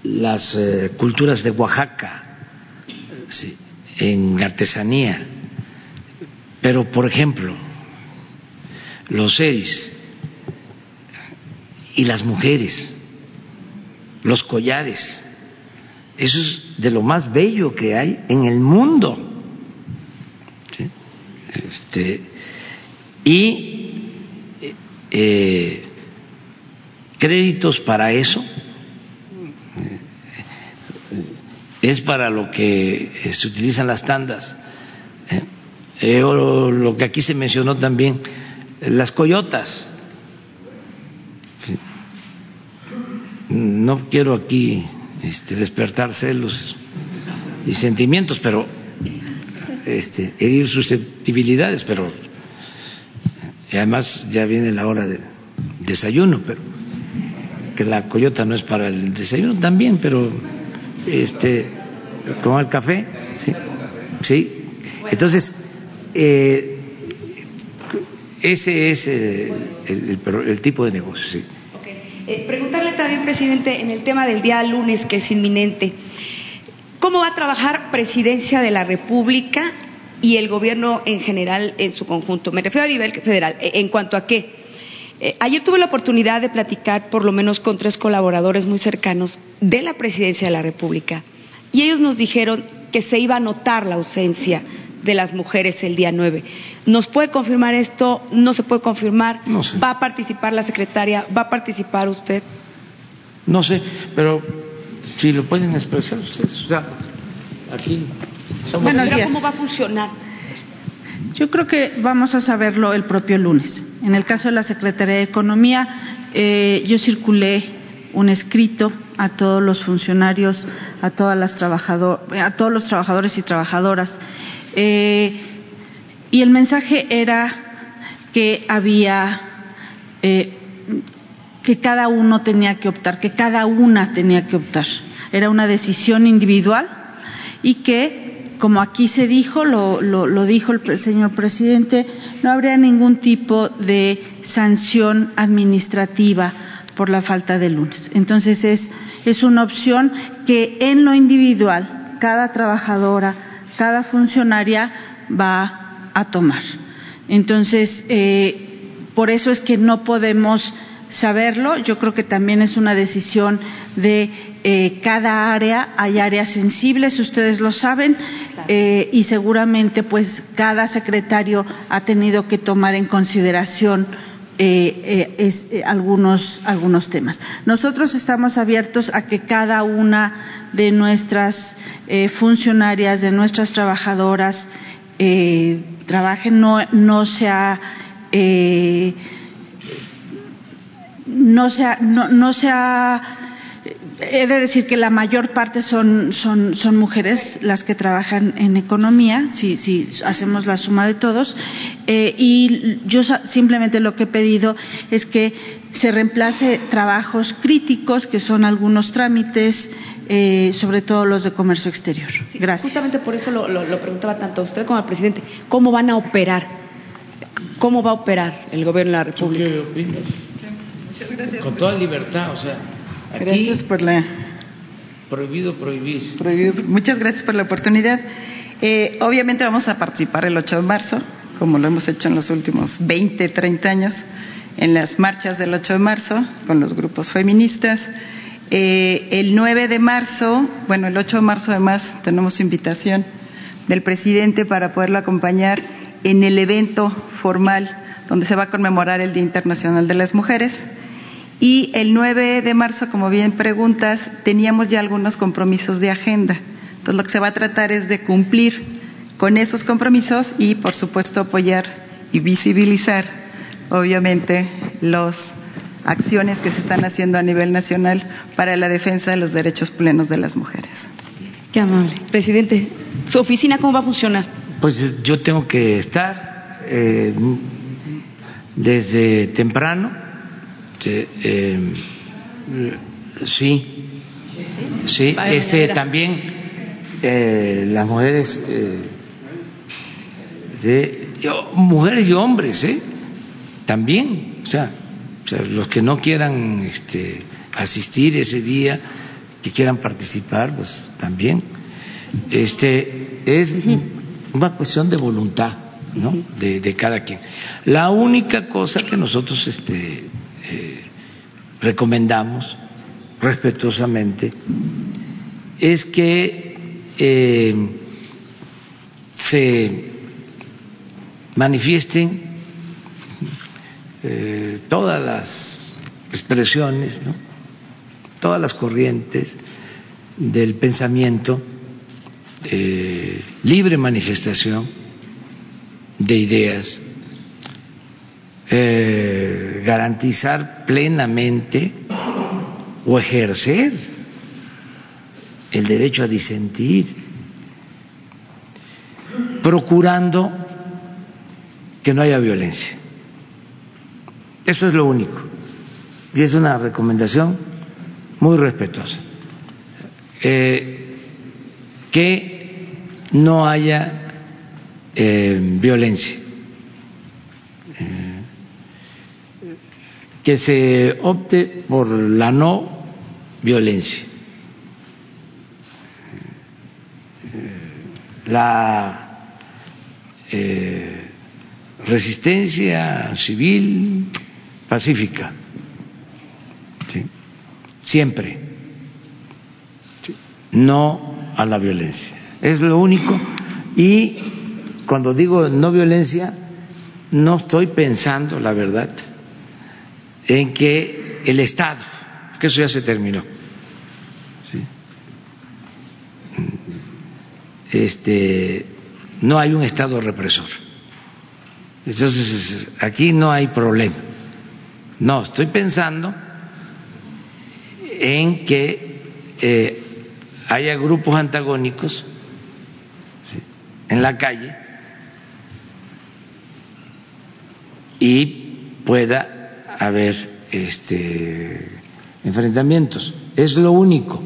las eh, culturas de Oaxaca en artesanía, pero por ejemplo, los seris y las mujeres, los collares, eso es de lo más bello que hay en el mundo. Este, y eh, créditos para eso es para lo que eh, se utilizan las tandas. ¿eh? Eh, lo que aquí se mencionó también, eh, las coyotas. No quiero aquí este, despertar celos y sentimientos, pero este, herir susceptibilidades, pero además ya viene la hora del desayuno, pero que la coyota no es para el desayuno también, pero este como el café, sí, sí. Entonces eh, ese es eh, el, el- el tipo de negocio, sí. Eh, preguntarle también, presidente, en el tema del día lunes, que es inminente, ¿cómo va a trabajar Presidencia de la República y el Gobierno en general en su conjunto? Me refiero a nivel federal. Eh, ¿En cuanto a qué? Eh, ayer tuve la oportunidad de platicar por lo menos con tres colaboradores muy cercanos de la Presidencia de la República y ellos nos dijeron que se iba a notar la ausencia de las mujeres el día 9. ¿Nos puede confirmar esto? ¿No se puede confirmar? No sé. ¿Va a participar la secretaria? ¿Va a participar usted? No sé, pero si lo pueden expresar ustedes, o sea, aquí somos Buenos días. ¿Cómo va a funcionar? Yo creo que vamos a saberlo el propio lunes. En el caso de la Secretaría de Economía, eh, yo circulé un escrito a todos los funcionarios, a todas las trabajador, a todos los trabajadores y trabajadoras, eh, y el mensaje era que había eh, que cada uno tenía que optar, que cada una tenía que optar. Era una decisión individual y que, como aquí se dijo, lo, lo- dijo el señor presidente, no habría ningún tipo de sanción administrativa por la falta de lunes. Entonces es, es una opción que en lo individual cada trabajadora, cada funcionaria va a tomar. Entonces, eh, por eso es que no podemos saberlo. Yo creo que también es una decisión de eh, cada área. Hay áreas sensibles, ustedes lo saben, eh, y seguramente pues cada secretario ha tenido que tomar en consideración eh, es, algunos, algunos temas. Nosotros estamos abiertos a que cada una de nuestras eh, funcionarias, de nuestras trabajadoras, trabajen, no, no sea no sea, no, sea he de decir que la mayor parte son, son, son mujeres las que trabajan en economía, si, si hacemos la suma de todos, eh, y yo simplemente lo que he pedido es que se reemplace trabajos críticos, que son algunos trámites, eh, sobre todo los de comercio exterior. Gracias. Justamente por eso lo, lo, preguntaba tanto a usted como al presidente. ¿Cómo van a operar? ¿Cómo va a operar el gobierno de la República? ¿Qué opinas? Con toda libertad, o sea gracias por la. Prohibido prohibir. Prohibido. Muchas gracias por la oportunidad. Eh, obviamente vamos a participar el 8 de marzo, como lo hemos hecho en los últimos 20, 30 años, en las marchas del 8 de marzo con los grupos feministas. Eh, el 9 de marzo, bueno, el 8 de marzo además tenemos invitación del presidente para poderlo acompañar en el evento formal donde se va a conmemorar el Día Internacional de las Mujeres. Y el 9 de marzo, como bien preguntas, teníamos ya algunos compromisos de agenda. Entonces, lo que se va a tratar es de cumplir con esos compromisos y, por supuesto, apoyar y visibilizar, obviamente, las acciones que se están haciendo a nivel nacional para la defensa de los derechos plenos de las mujeres. Qué amable. Presidente, ¿su oficina cómo va a funcionar? Pues yo tengo que estar eh, desde temprano este, eh, sí, sí, este también eh, las mujeres, eh, mujeres y hombres, ¿eh? También, o sea, los que no quieran este, asistir ese día, que quieran participar, pues también. Este es una cuestión de voluntad, ¿no? De, de cada quien. La única cosa que nosotros este, eh, recomendamos respetuosamente es que eh, se manifiesten eh, todas las expresiones, todas las corrientes del pensamiento, libre manifestación de ideas, eh, garantizar plenamente o ejercer el derecho a disentir, procurando que no haya violencia. Eso es lo único. Y es una recomendación muy respetuosa. Eh, que no haya eh, violencia. que se opte por la no violencia. La eh, resistencia civil pacífica, siempre, no a la violencia. Es lo único. Y cuando digo no violencia, no estoy pensando, la verdad, en que el Estado, que eso ya se terminó, este, no hay un Estado represor. Entonces, aquí no hay problema. No, estoy pensando en que eh, haya grupos antagónicos en la calle y pueda haber este, enfrentamientos. Es lo único,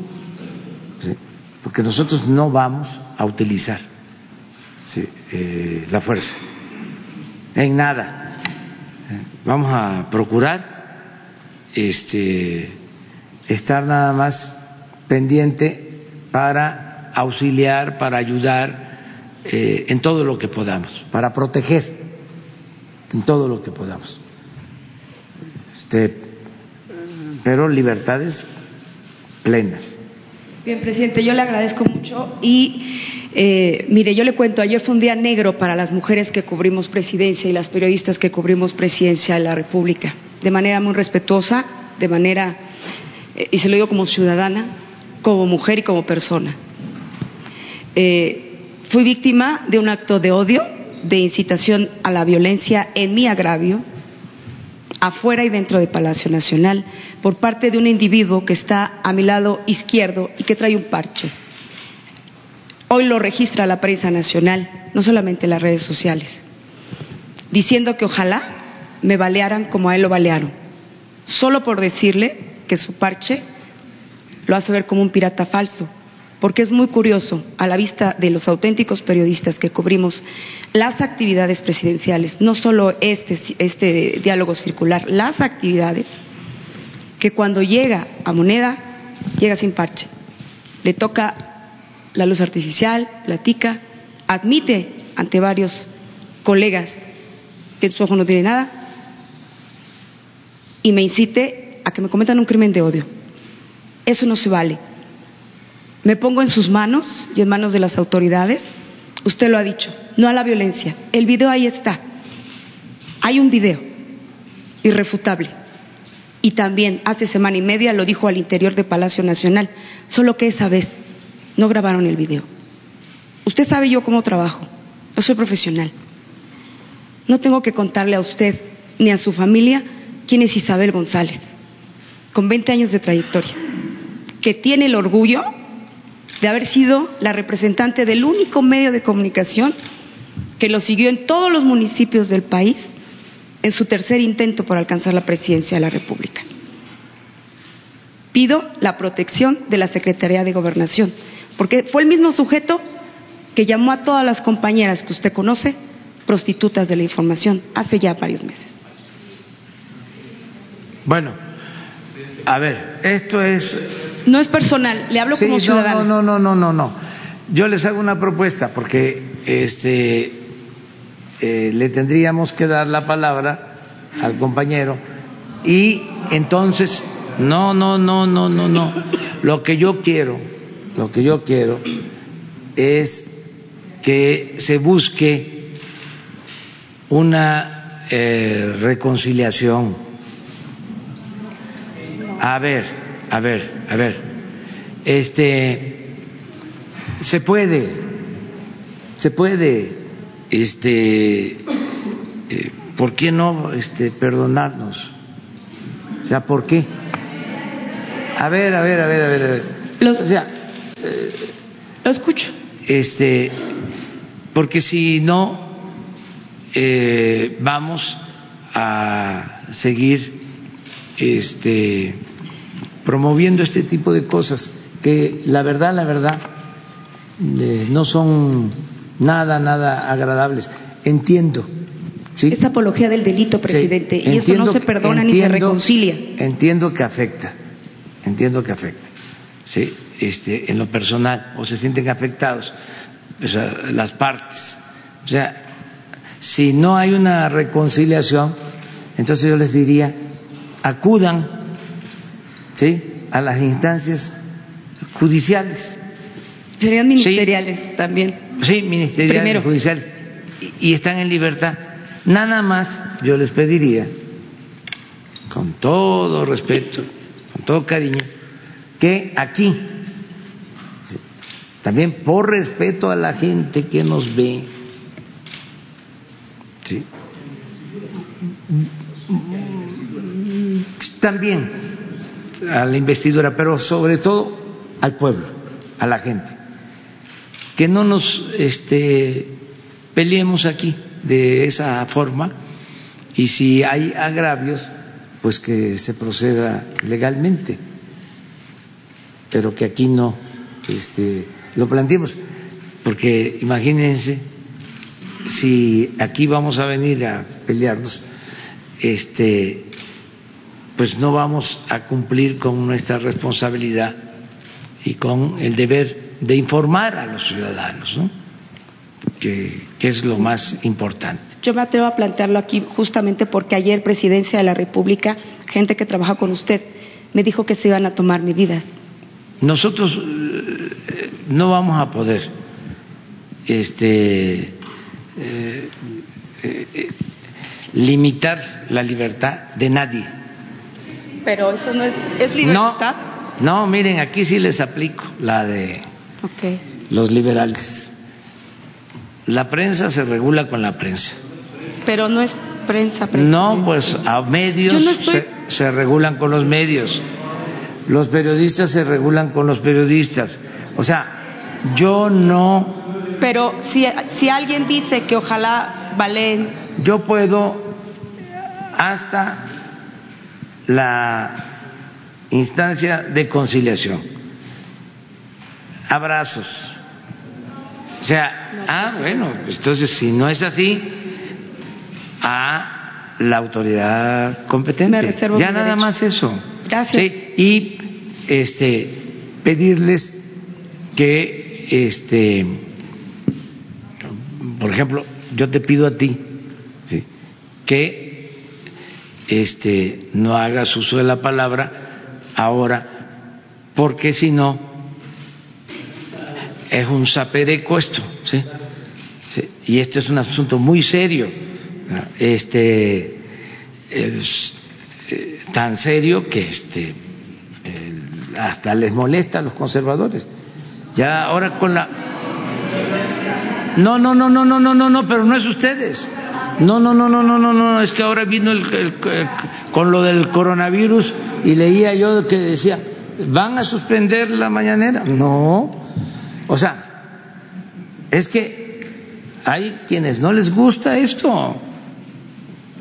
porque nosotros no vamos a utilizar eh, la fuerza en nada. Vamos a procurar este, estar nada más pendiente para auxiliar, para ayudar eh, en todo lo que podamos, para proteger en todo lo que podamos. Este, pero libertades plenas. Bien, presidente, yo le agradezco mucho y Eh, mire, yo le cuento, ayer fue un día negro para las mujeres que cubrimos presidencia y las periodistas que cubrimos presidencia de la República, de manera muy respetuosa, de manera, eh, y se lo digo como ciudadana, como mujer y como persona. Eh, fui víctima de un acto de odio, de incitación a la violencia en mi agravio, afuera y dentro de Palacio Nacional, por parte de un individuo que está a mi lado izquierdo y que trae un parche. Hoy lo registra la prensa nacional, no solamente las redes sociales, diciendo que ojalá me balearan como a él lo balearon, solo por decirle que su parche lo hace ver como un pirata falso, porque es muy curioso, a la vista de los auténticos periodistas que cubrimos las actividades presidenciales, no solo este, este diálogo circular, las actividades, que cuando llega a moneda, llega sin parche. Le toca la luz artificial, platica, admite ante varios colegas que en su ojo no tiene nada y me incite a que me cometan un crimen de odio. Eso no se vale. Me pongo en sus manos y en manos de las autoridades. Usted lo ha dicho, no a la violencia. El video ahí está. Hay un video irrefutable. Y también hace semana y media lo dijo al interior de Palacio Nacional, solo que esa vez no grabaron el video. Usted sabe yo cómo trabajo. Yo soy profesional. No tengo que contarle a usted ni a su familia quién es Isabel González, con 20 años de trayectoria, que tiene el orgullo de haber sido la representante del único medio de comunicación que lo siguió en todos los municipios del país en su tercer intento por alcanzar la presidencia de la República. Pido la protección de la Secretaría de Gobernación, porque fue el mismo sujeto que llamó a todas las compañeras que usted conoce prostitutas de la información hace ya varios meses. Bueno, a ver, esto es no es personal, le hablo como ciudadano. No, no, no, no, no, Yo les hago una propuesta porque este eh, le tendríamos que dar la palabra al compañero y entonces no, no, no, no, no, no. Lo que yo quiero, lo que yo quiero es que se busque una eh, reconciliación. A ver, a ver, a ver, este, se puede, se puede, este, eh, ¿por qué no, este, perdonarnos? O sea, ¿por qué? A ver, a ver, a ver, a ver, a ver. o sea, eh, lo escucho. Este, porque si no, eh, vamos a seguir, este, promoviendo este tipo de cosas que la verdad, la verdad, eh, no son nada, nada agradables. Entiendo. ¿sí? Es apología del delito, presidente, y eso no se perdona ni se reconcilia. Entiendo que afecta, entiendo que afecta. ¿sí? Este, en lo personal, o se sienten afectados las partes. O sea, si no hay una reconciliación, entonces yo les diría, acudan ¿sí? a las instancias judiciales. Serían ministeriales también. Sí, ministeriales, judiciales. Y, y están en libertad. Nada más yo les pediría, con todo respeto, con todo cariño, que aquí, también por respeto a la gente que nos ve, ¿sí? también a la investidura, pero sobre todo al pueblo, a la gente. Que no nos este, peleemos aquí de esa forma y si hay agravios, pues que se proceda legalmente, pero que aquí no este, lo planteemos, porque imagínense si aquí vamos a venir a pelearnos, este, pues no vamos a cumplir con nuestra responsabilidad y con el deber de informar a los ciudadanos, ¿no? que, es lo más importante. Yo me atrevo a plantearlo aquí justamente porque ayer, Presidencia de la República, gente que trabaja con usted, me dijo que se iban a tomar medidas. Nosotros eh, no vamos a poder este, eh, eh, limitar la libertad de nadie. Pero eso no es, es libertad. No, no, miren, aquí sí les aplico la de Okay. los liberales. La prensa se regula con la prensa. Pero no es prensa. No, pues a medios Yo no estoy- se, se regulan con los medios. Los periodistas se regulan con los periodistas. O sea, yo no, Pero si, si alguien dice que ojalá Valen yo puedo hasta la instancia de conciliación. Abrazos. O sea, ah, bueno, pues entonces si no es así, a la autoridad competente. Me reservo ya mi nada derecho. más eso. Gracias. Sí, y este pedirles que este por ejemplo, yo te pido a ti ¿sí? que este no hagas uso de la palabra ahora porque si no es un sapereco esto, ¿sí? Sí, Y esto es un asunto muy serio. Este, es, tan serio que este, hasta les molesta a los conservadores. Ya ahora con la... No, no, no, no, no, no, no, no, pero no es ustedes. No, no, no, no, no, no, no, es que ahora vino el, el, el, con lo del coronavirus y leía yo que decía, ¿van a suspender la mañanera? No. O sea, es que hay quienes no les gusta esto.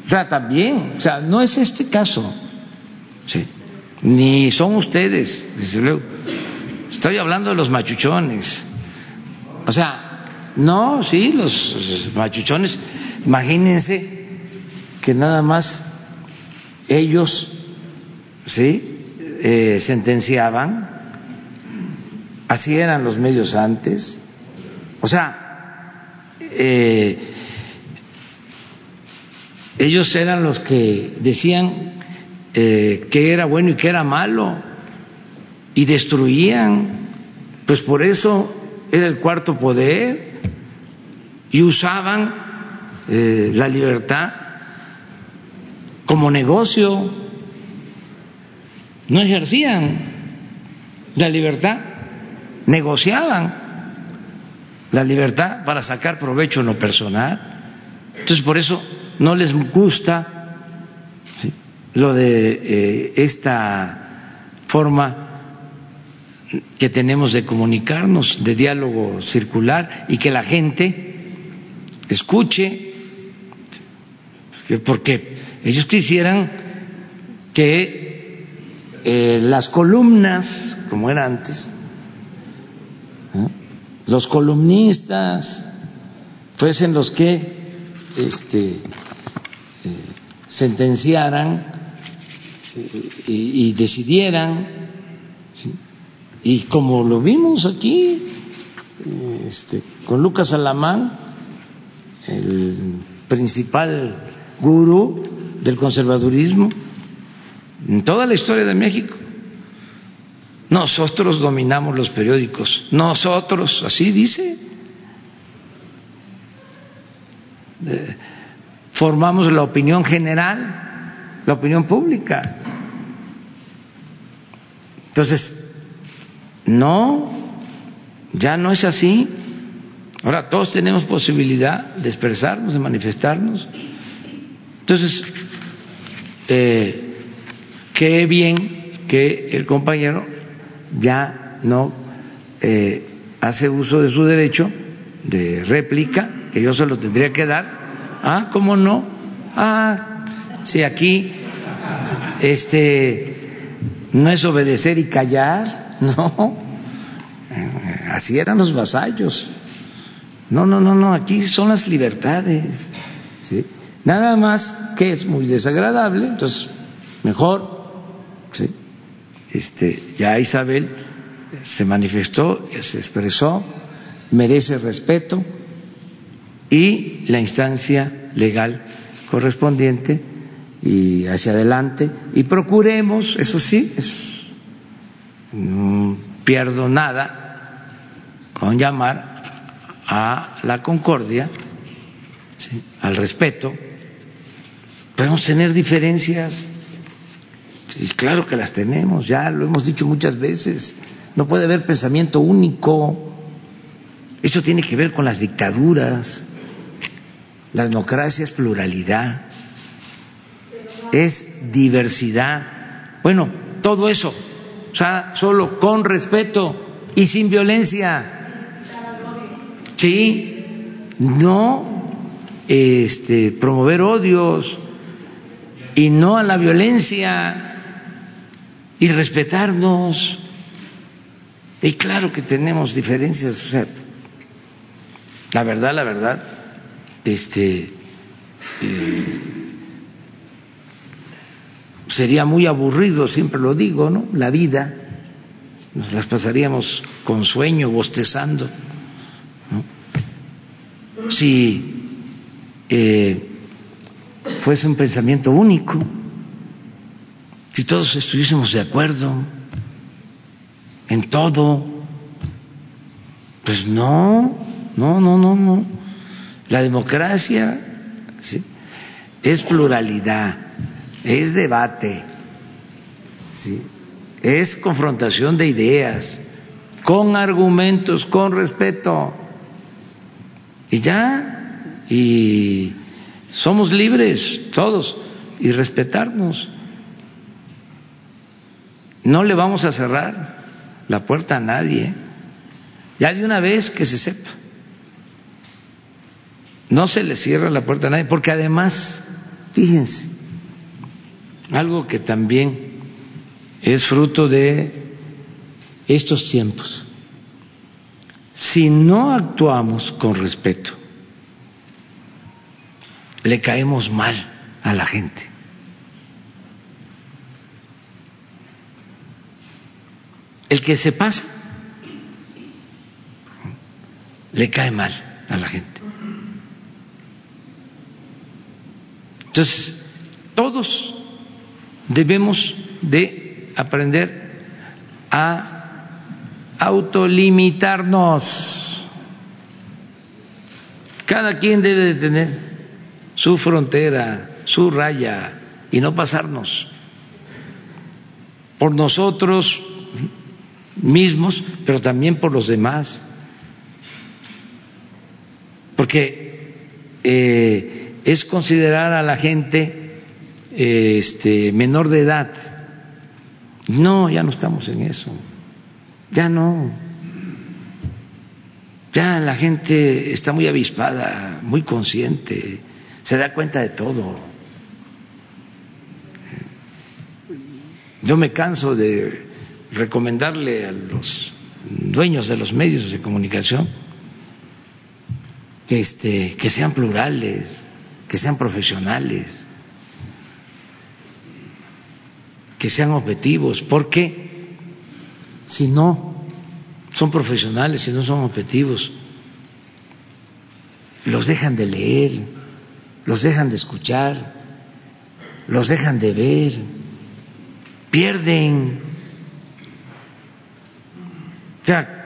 O sea, también, o sea, no es este caso. Sí. Ni son ustedes, desde luego. Estoy hablando de los machuchones. O sea, no, sí, los, machuchones, imagínense que nada más ellos, sí, eh, sentenciaban, así eran los medios antes, o sea, eh, ellos eran los que decían eh, que era bueno y que era malo y destruían, pues por eso era el cuarto poder y usaban eh, la libertad como negocio, no ejercían la libertad, negociaban la libertad para sacar provecho en lo personal. Entonces por eso no les gusta lo de eh, esta forma que tenemos de comunicarnos, de diálogo circular y que la gente escuche, porque ellos quisieran que eh, las columnas, como era antes, los columnistas fuesen los que este, sentenciaran eh, y, decidieran, y como lo vimos aquí este, con Lucas Alamán, el principal gurú del conservadurismo en toda la historia de México. Nosotros dominamos los periódicos, nosotros, así dice. Eh, formamos la opinión general, la opinión pública. Entonces, no, ya no es así. Ahora todos tenemos posibilidad de expresarnos, de manifestarnos. Entonces, eh, qué bien que el compañero ya no eh, hace uso de su derecho de réplica, que yo se lo tendría que dar. Ah, ¿cómo no? Ah, si aquí este no es obedecer y callar, no. Así eran los vasallos. No, no, no, no, aquí son las libertades. ¿sí? Nada más que es muy desagradable, entonces mejor, ¿sí? este, ya Isabel se manifestó, se expresó, merece respeto y la instancia legal correspondiente y hacia adelante y procuremos, eso sí, es, no pierdo nada con llamar a la concordia, al respeto. Podemos tener diferencias, sí, claro que las tenemos, ya lo hemos dicho muchas veces. No puede haber pensamiento único. Eso tiene que ver con las dictaduras. La democracia es pluralidad, es diversidad. Bueno, todo eso, o sea, solo con respeto y sin violencia. Sí, no este, promover odios y no a la violencia y respetarnos. Y claro que tenemos diferencias, o sea, la verdad, la verdad, este, eh, sería muy aburrido, siempre lo digo, ¿no? La vida, nos las pasaríamos con sueño, bostezando. Si eh, fuese un pensamiento único, si todos estuviésemos de acuerdo en todo, pues no, no, no, no, no. La democracia ¿sí? es pluralidad, es debate, ¿sí? es confrontación de ideas, con argumentos, con respeto. Y ya, y somos libres todos y respetarnos. No le vamos a cerrar la puerta a nadie, ya de una vez que se sepa. No se le cierra la puerta a nadie, porque además, fíjense, algo que también es fruto de estos tiempos. Si no actuamos con respeto, le caemos mal a la gente. El que se pasa le cae mal a la gente. Entonces, todos debemos de aprender a autolimitarnos. Cada quien debe de tener su frontera, su raya y no pasarnos por nosotros mismos, pero también por los demás. Porque eh, es considerar a la gente este, menor de edad. No, ya no estamos en eso. Ya no. Ya la gente está muy avispada, muy consciente, se da cuenta de todo. Yo me canso de recomendarle a los dueños de los medios de comunicación este, que sean plurales, que sean profesionales, que sean objetivos, porque si no son profesionales, si no son objetivos, los dejan de leer, los dejan de escuchar, los dejan de ver, pierden. O sea,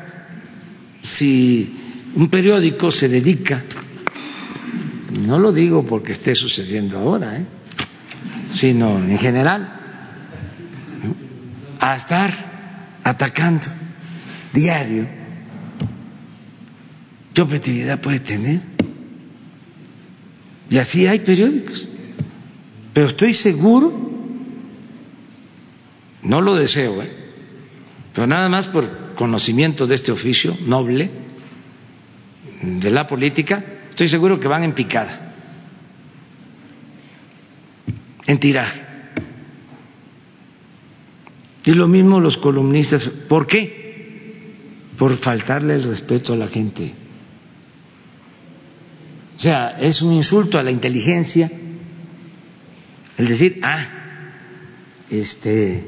si un periódico se dedica, no lo digo porque esté sucediendo ahora, ¿eh? sino en general, a estar atacando diario, ¿qué objetividad puede tener? Y así hay periódicos. Pero estoy seguro, no lo deseo, ¿eh? pero nada más por conocimiento de este oficio noble, de la política, estoy seguro que van en picada, en tiraje. Y lo mismo los columnistas. ¿Por qué? Por faltarle el respeto a la gente. O sea, es un insulto a la inteligencia el decir, ah, este,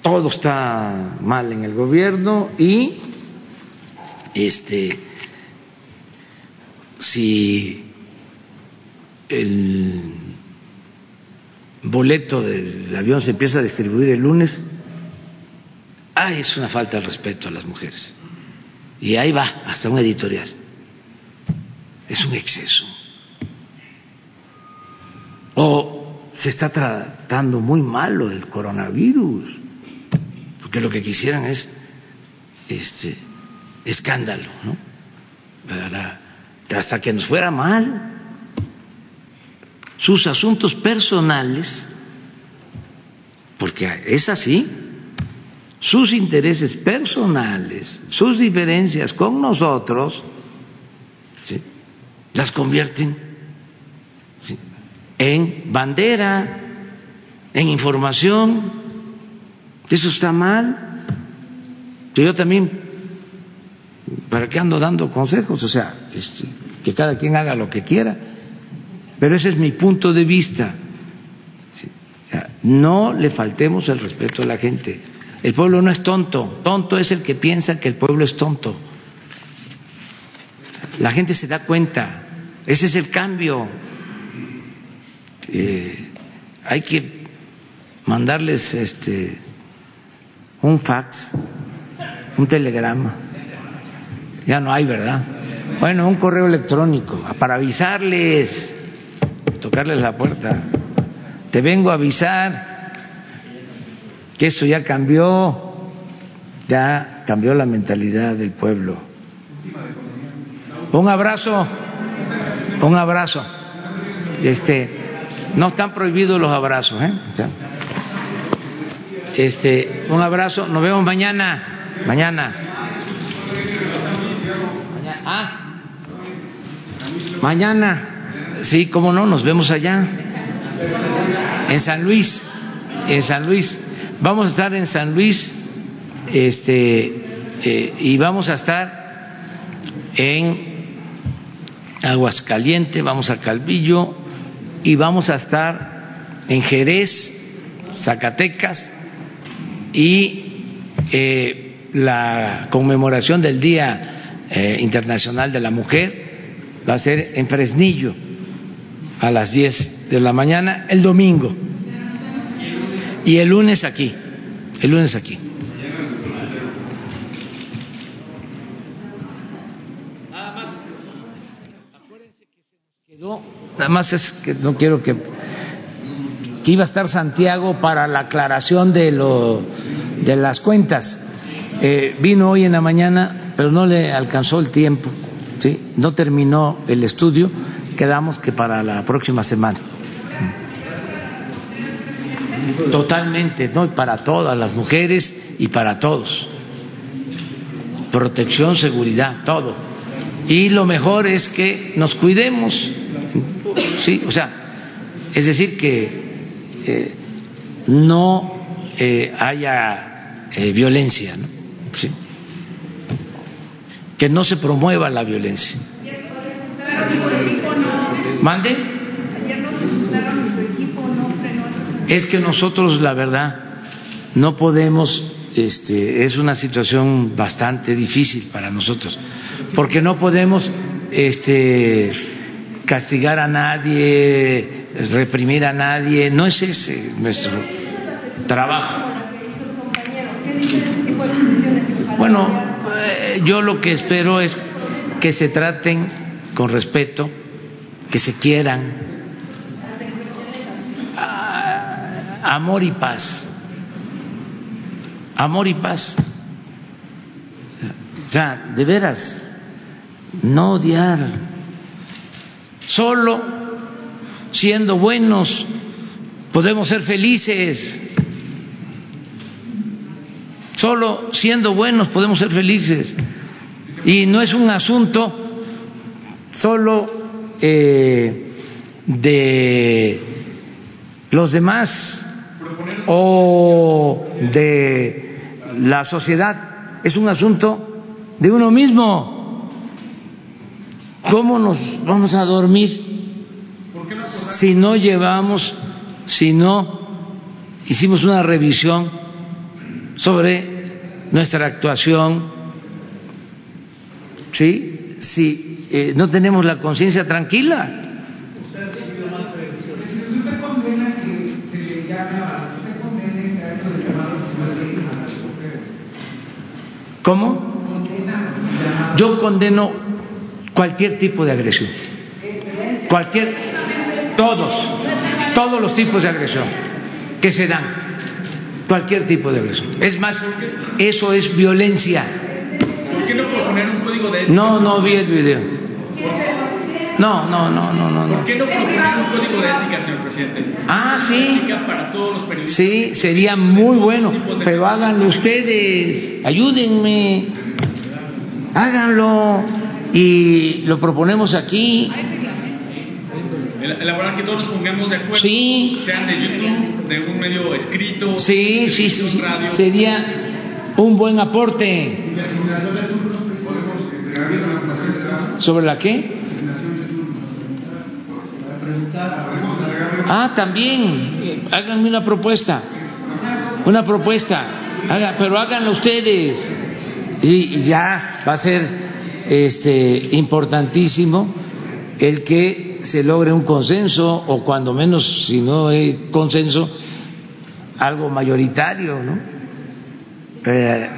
todo está mal en el gobierno y este, si el boleto del avión se empieza a distribuir el lunes, ah, es una falta de respeto a las mujeres. Y ahí va, hasta un editorial. Es un exceso. O se está tratando muy mal lo del coronavirus, porque lo que quisieran es este escándalo, ¿no? Hasta que nos fuera mal. Sus asuntos personales, porque es así, sus intereses personales, sus diferencias con nosotros, las convierten en bandera, en información. Eso está mal. Yo también, ¿para qué ando dando consejos? O sea, este, que cada quien haga lo que quiera. Pero ese es mi punto de vista. No le faltemos el respeto a la gente. El pueblo no es tonto, tonto es el que piensa que el pueblo es tonto. La gente se da cuenta, ese es el cambio. Eh, hay que mandarles este un fax, un telegrama. Ya no hay, ¿verdad? Bueno, un correo electrónico para avisarles, tocarles la puerta. Te vengo a avisar que esto ya cambió, ya cambió la mentalidad del pueblo. Un abrazo, un abrazo. Este, no están prohibidos los abrazos, ¿eh? Este, un abrazo, nos vemos mañana, mañana. Ah, mañana, sí, cómo no, nos vemos allá, en San Luis, en San Luis. Vamos a estar en San Luis este, eh, y vamos a estar en Aguascaliente, vamos a Calvillo y vamos a estar en Jerez, Zacatecas y eh, la conmemoración del Día eh, Internacional de la Mujer va a ser en Fresnillo a las 10 de la mañana el domingo. Y el lunes aquí, el lunes aquí. Nada más, acuérdense que se nos quedó, nada más es que no quiero que, que iba a estar Santiago para la aclaración de, lo, de las cuentas. Eh, vino hoy en la mañana, pero no le alcanzó el tiempo, ¿sí? no terminó el estudio, quedamos que para la próxima semana. Totalmente, ¿no? Para todas las mujeres y para todos. Protección, seguridad, todo. Y lo mejor es que nos cuidemos, ¿sí? O sea, es decir, que eh, no eh, haya eh, violencia, ¿no? Que no se promueva la violencia. ¿Mande? es que nosotros, la verdad, no podemos, este, es una situación bastante difícil para nosotros, porque no podemos este, castigar a nadie, reprimir a nadie, no es ese nuestro trabajo. Bueno, eh, yo lo que espero es que se traten con respeto, que se quieran, amor y paz. Amor y paz. O sea, de veras, no odiar. Solo siendo buenos podemos ser felices. Solo siendo buenos podemos ser felices. Y no es un asunto solo eh, de los demás o de la sociedad, es un asunto de uno mismo. ¿Cómo nos vamos a dormir si no llevamos, si no hicimos una revisión sobre nuestra actuación? ¿Sí? Si eh, no tenemos la conciencia tranquila. ¿Cómo? Yo condeno cualquier tipo de agresión. Cualquier, todos, todos los tipos de agresión que se dan. Cualquier tipo de agresión. Es más, eso es violencia. ¿Por qué no proponer un código de ética? No, no vi el video. No, no, no, no, no. ¿Por qué no proponer un código de ética, señor presidente? Ah, sí. Para todos los. Sí, sería muy bueno, pero háganlo ustedes, ayúdenme, háganlo y lo proponemos aquí. Elaborar que todos nos pongamos de acuerdo. Sí. Sean de YouTube, de un medio escrito. Sí, sí, sí, sí. sería un buen aporte. ¿Sobre la qué? Ah, también, háganme una propuesta, una propuesta, haga, pero háganlo ustedes y ya va a ser este importantísimo el que se logre un consenso o cuando menos si no hay consenso algo mayoritario, ¿no? Eh.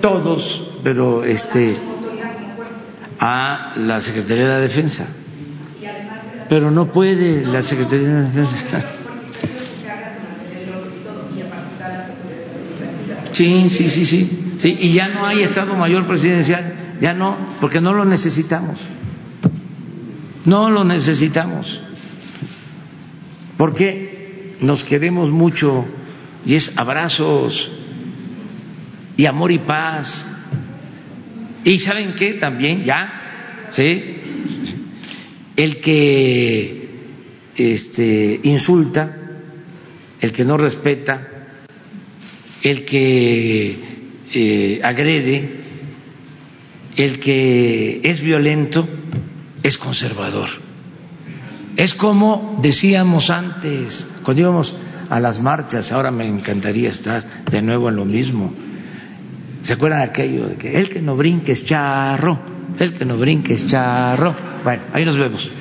Todos, pero este a la Secretaría de la Defensa. Pero no puede la Secretaría de la Defensa. Sí, sí, sí, sí, sí. Y ya no hay Estado Mayor Presidencial, ya no, porque no lo necesitamos. No lo necesitamos. Porque nos queremos mucho y es abrazos y amor y paz. Y saben qué también ya, ¿sí? El que este insulta, el que no respeta, el que eh, agrede, el que es violento, es conservador. Es como decíamos antes, cuando íbamos a las marchas, ahora me encantaría estar de nuevo en lo mismo. ¿Se acuerdan aquello de que el que no brinque es charro? El que no brinque es charro. Bueno, ahí nos vemos.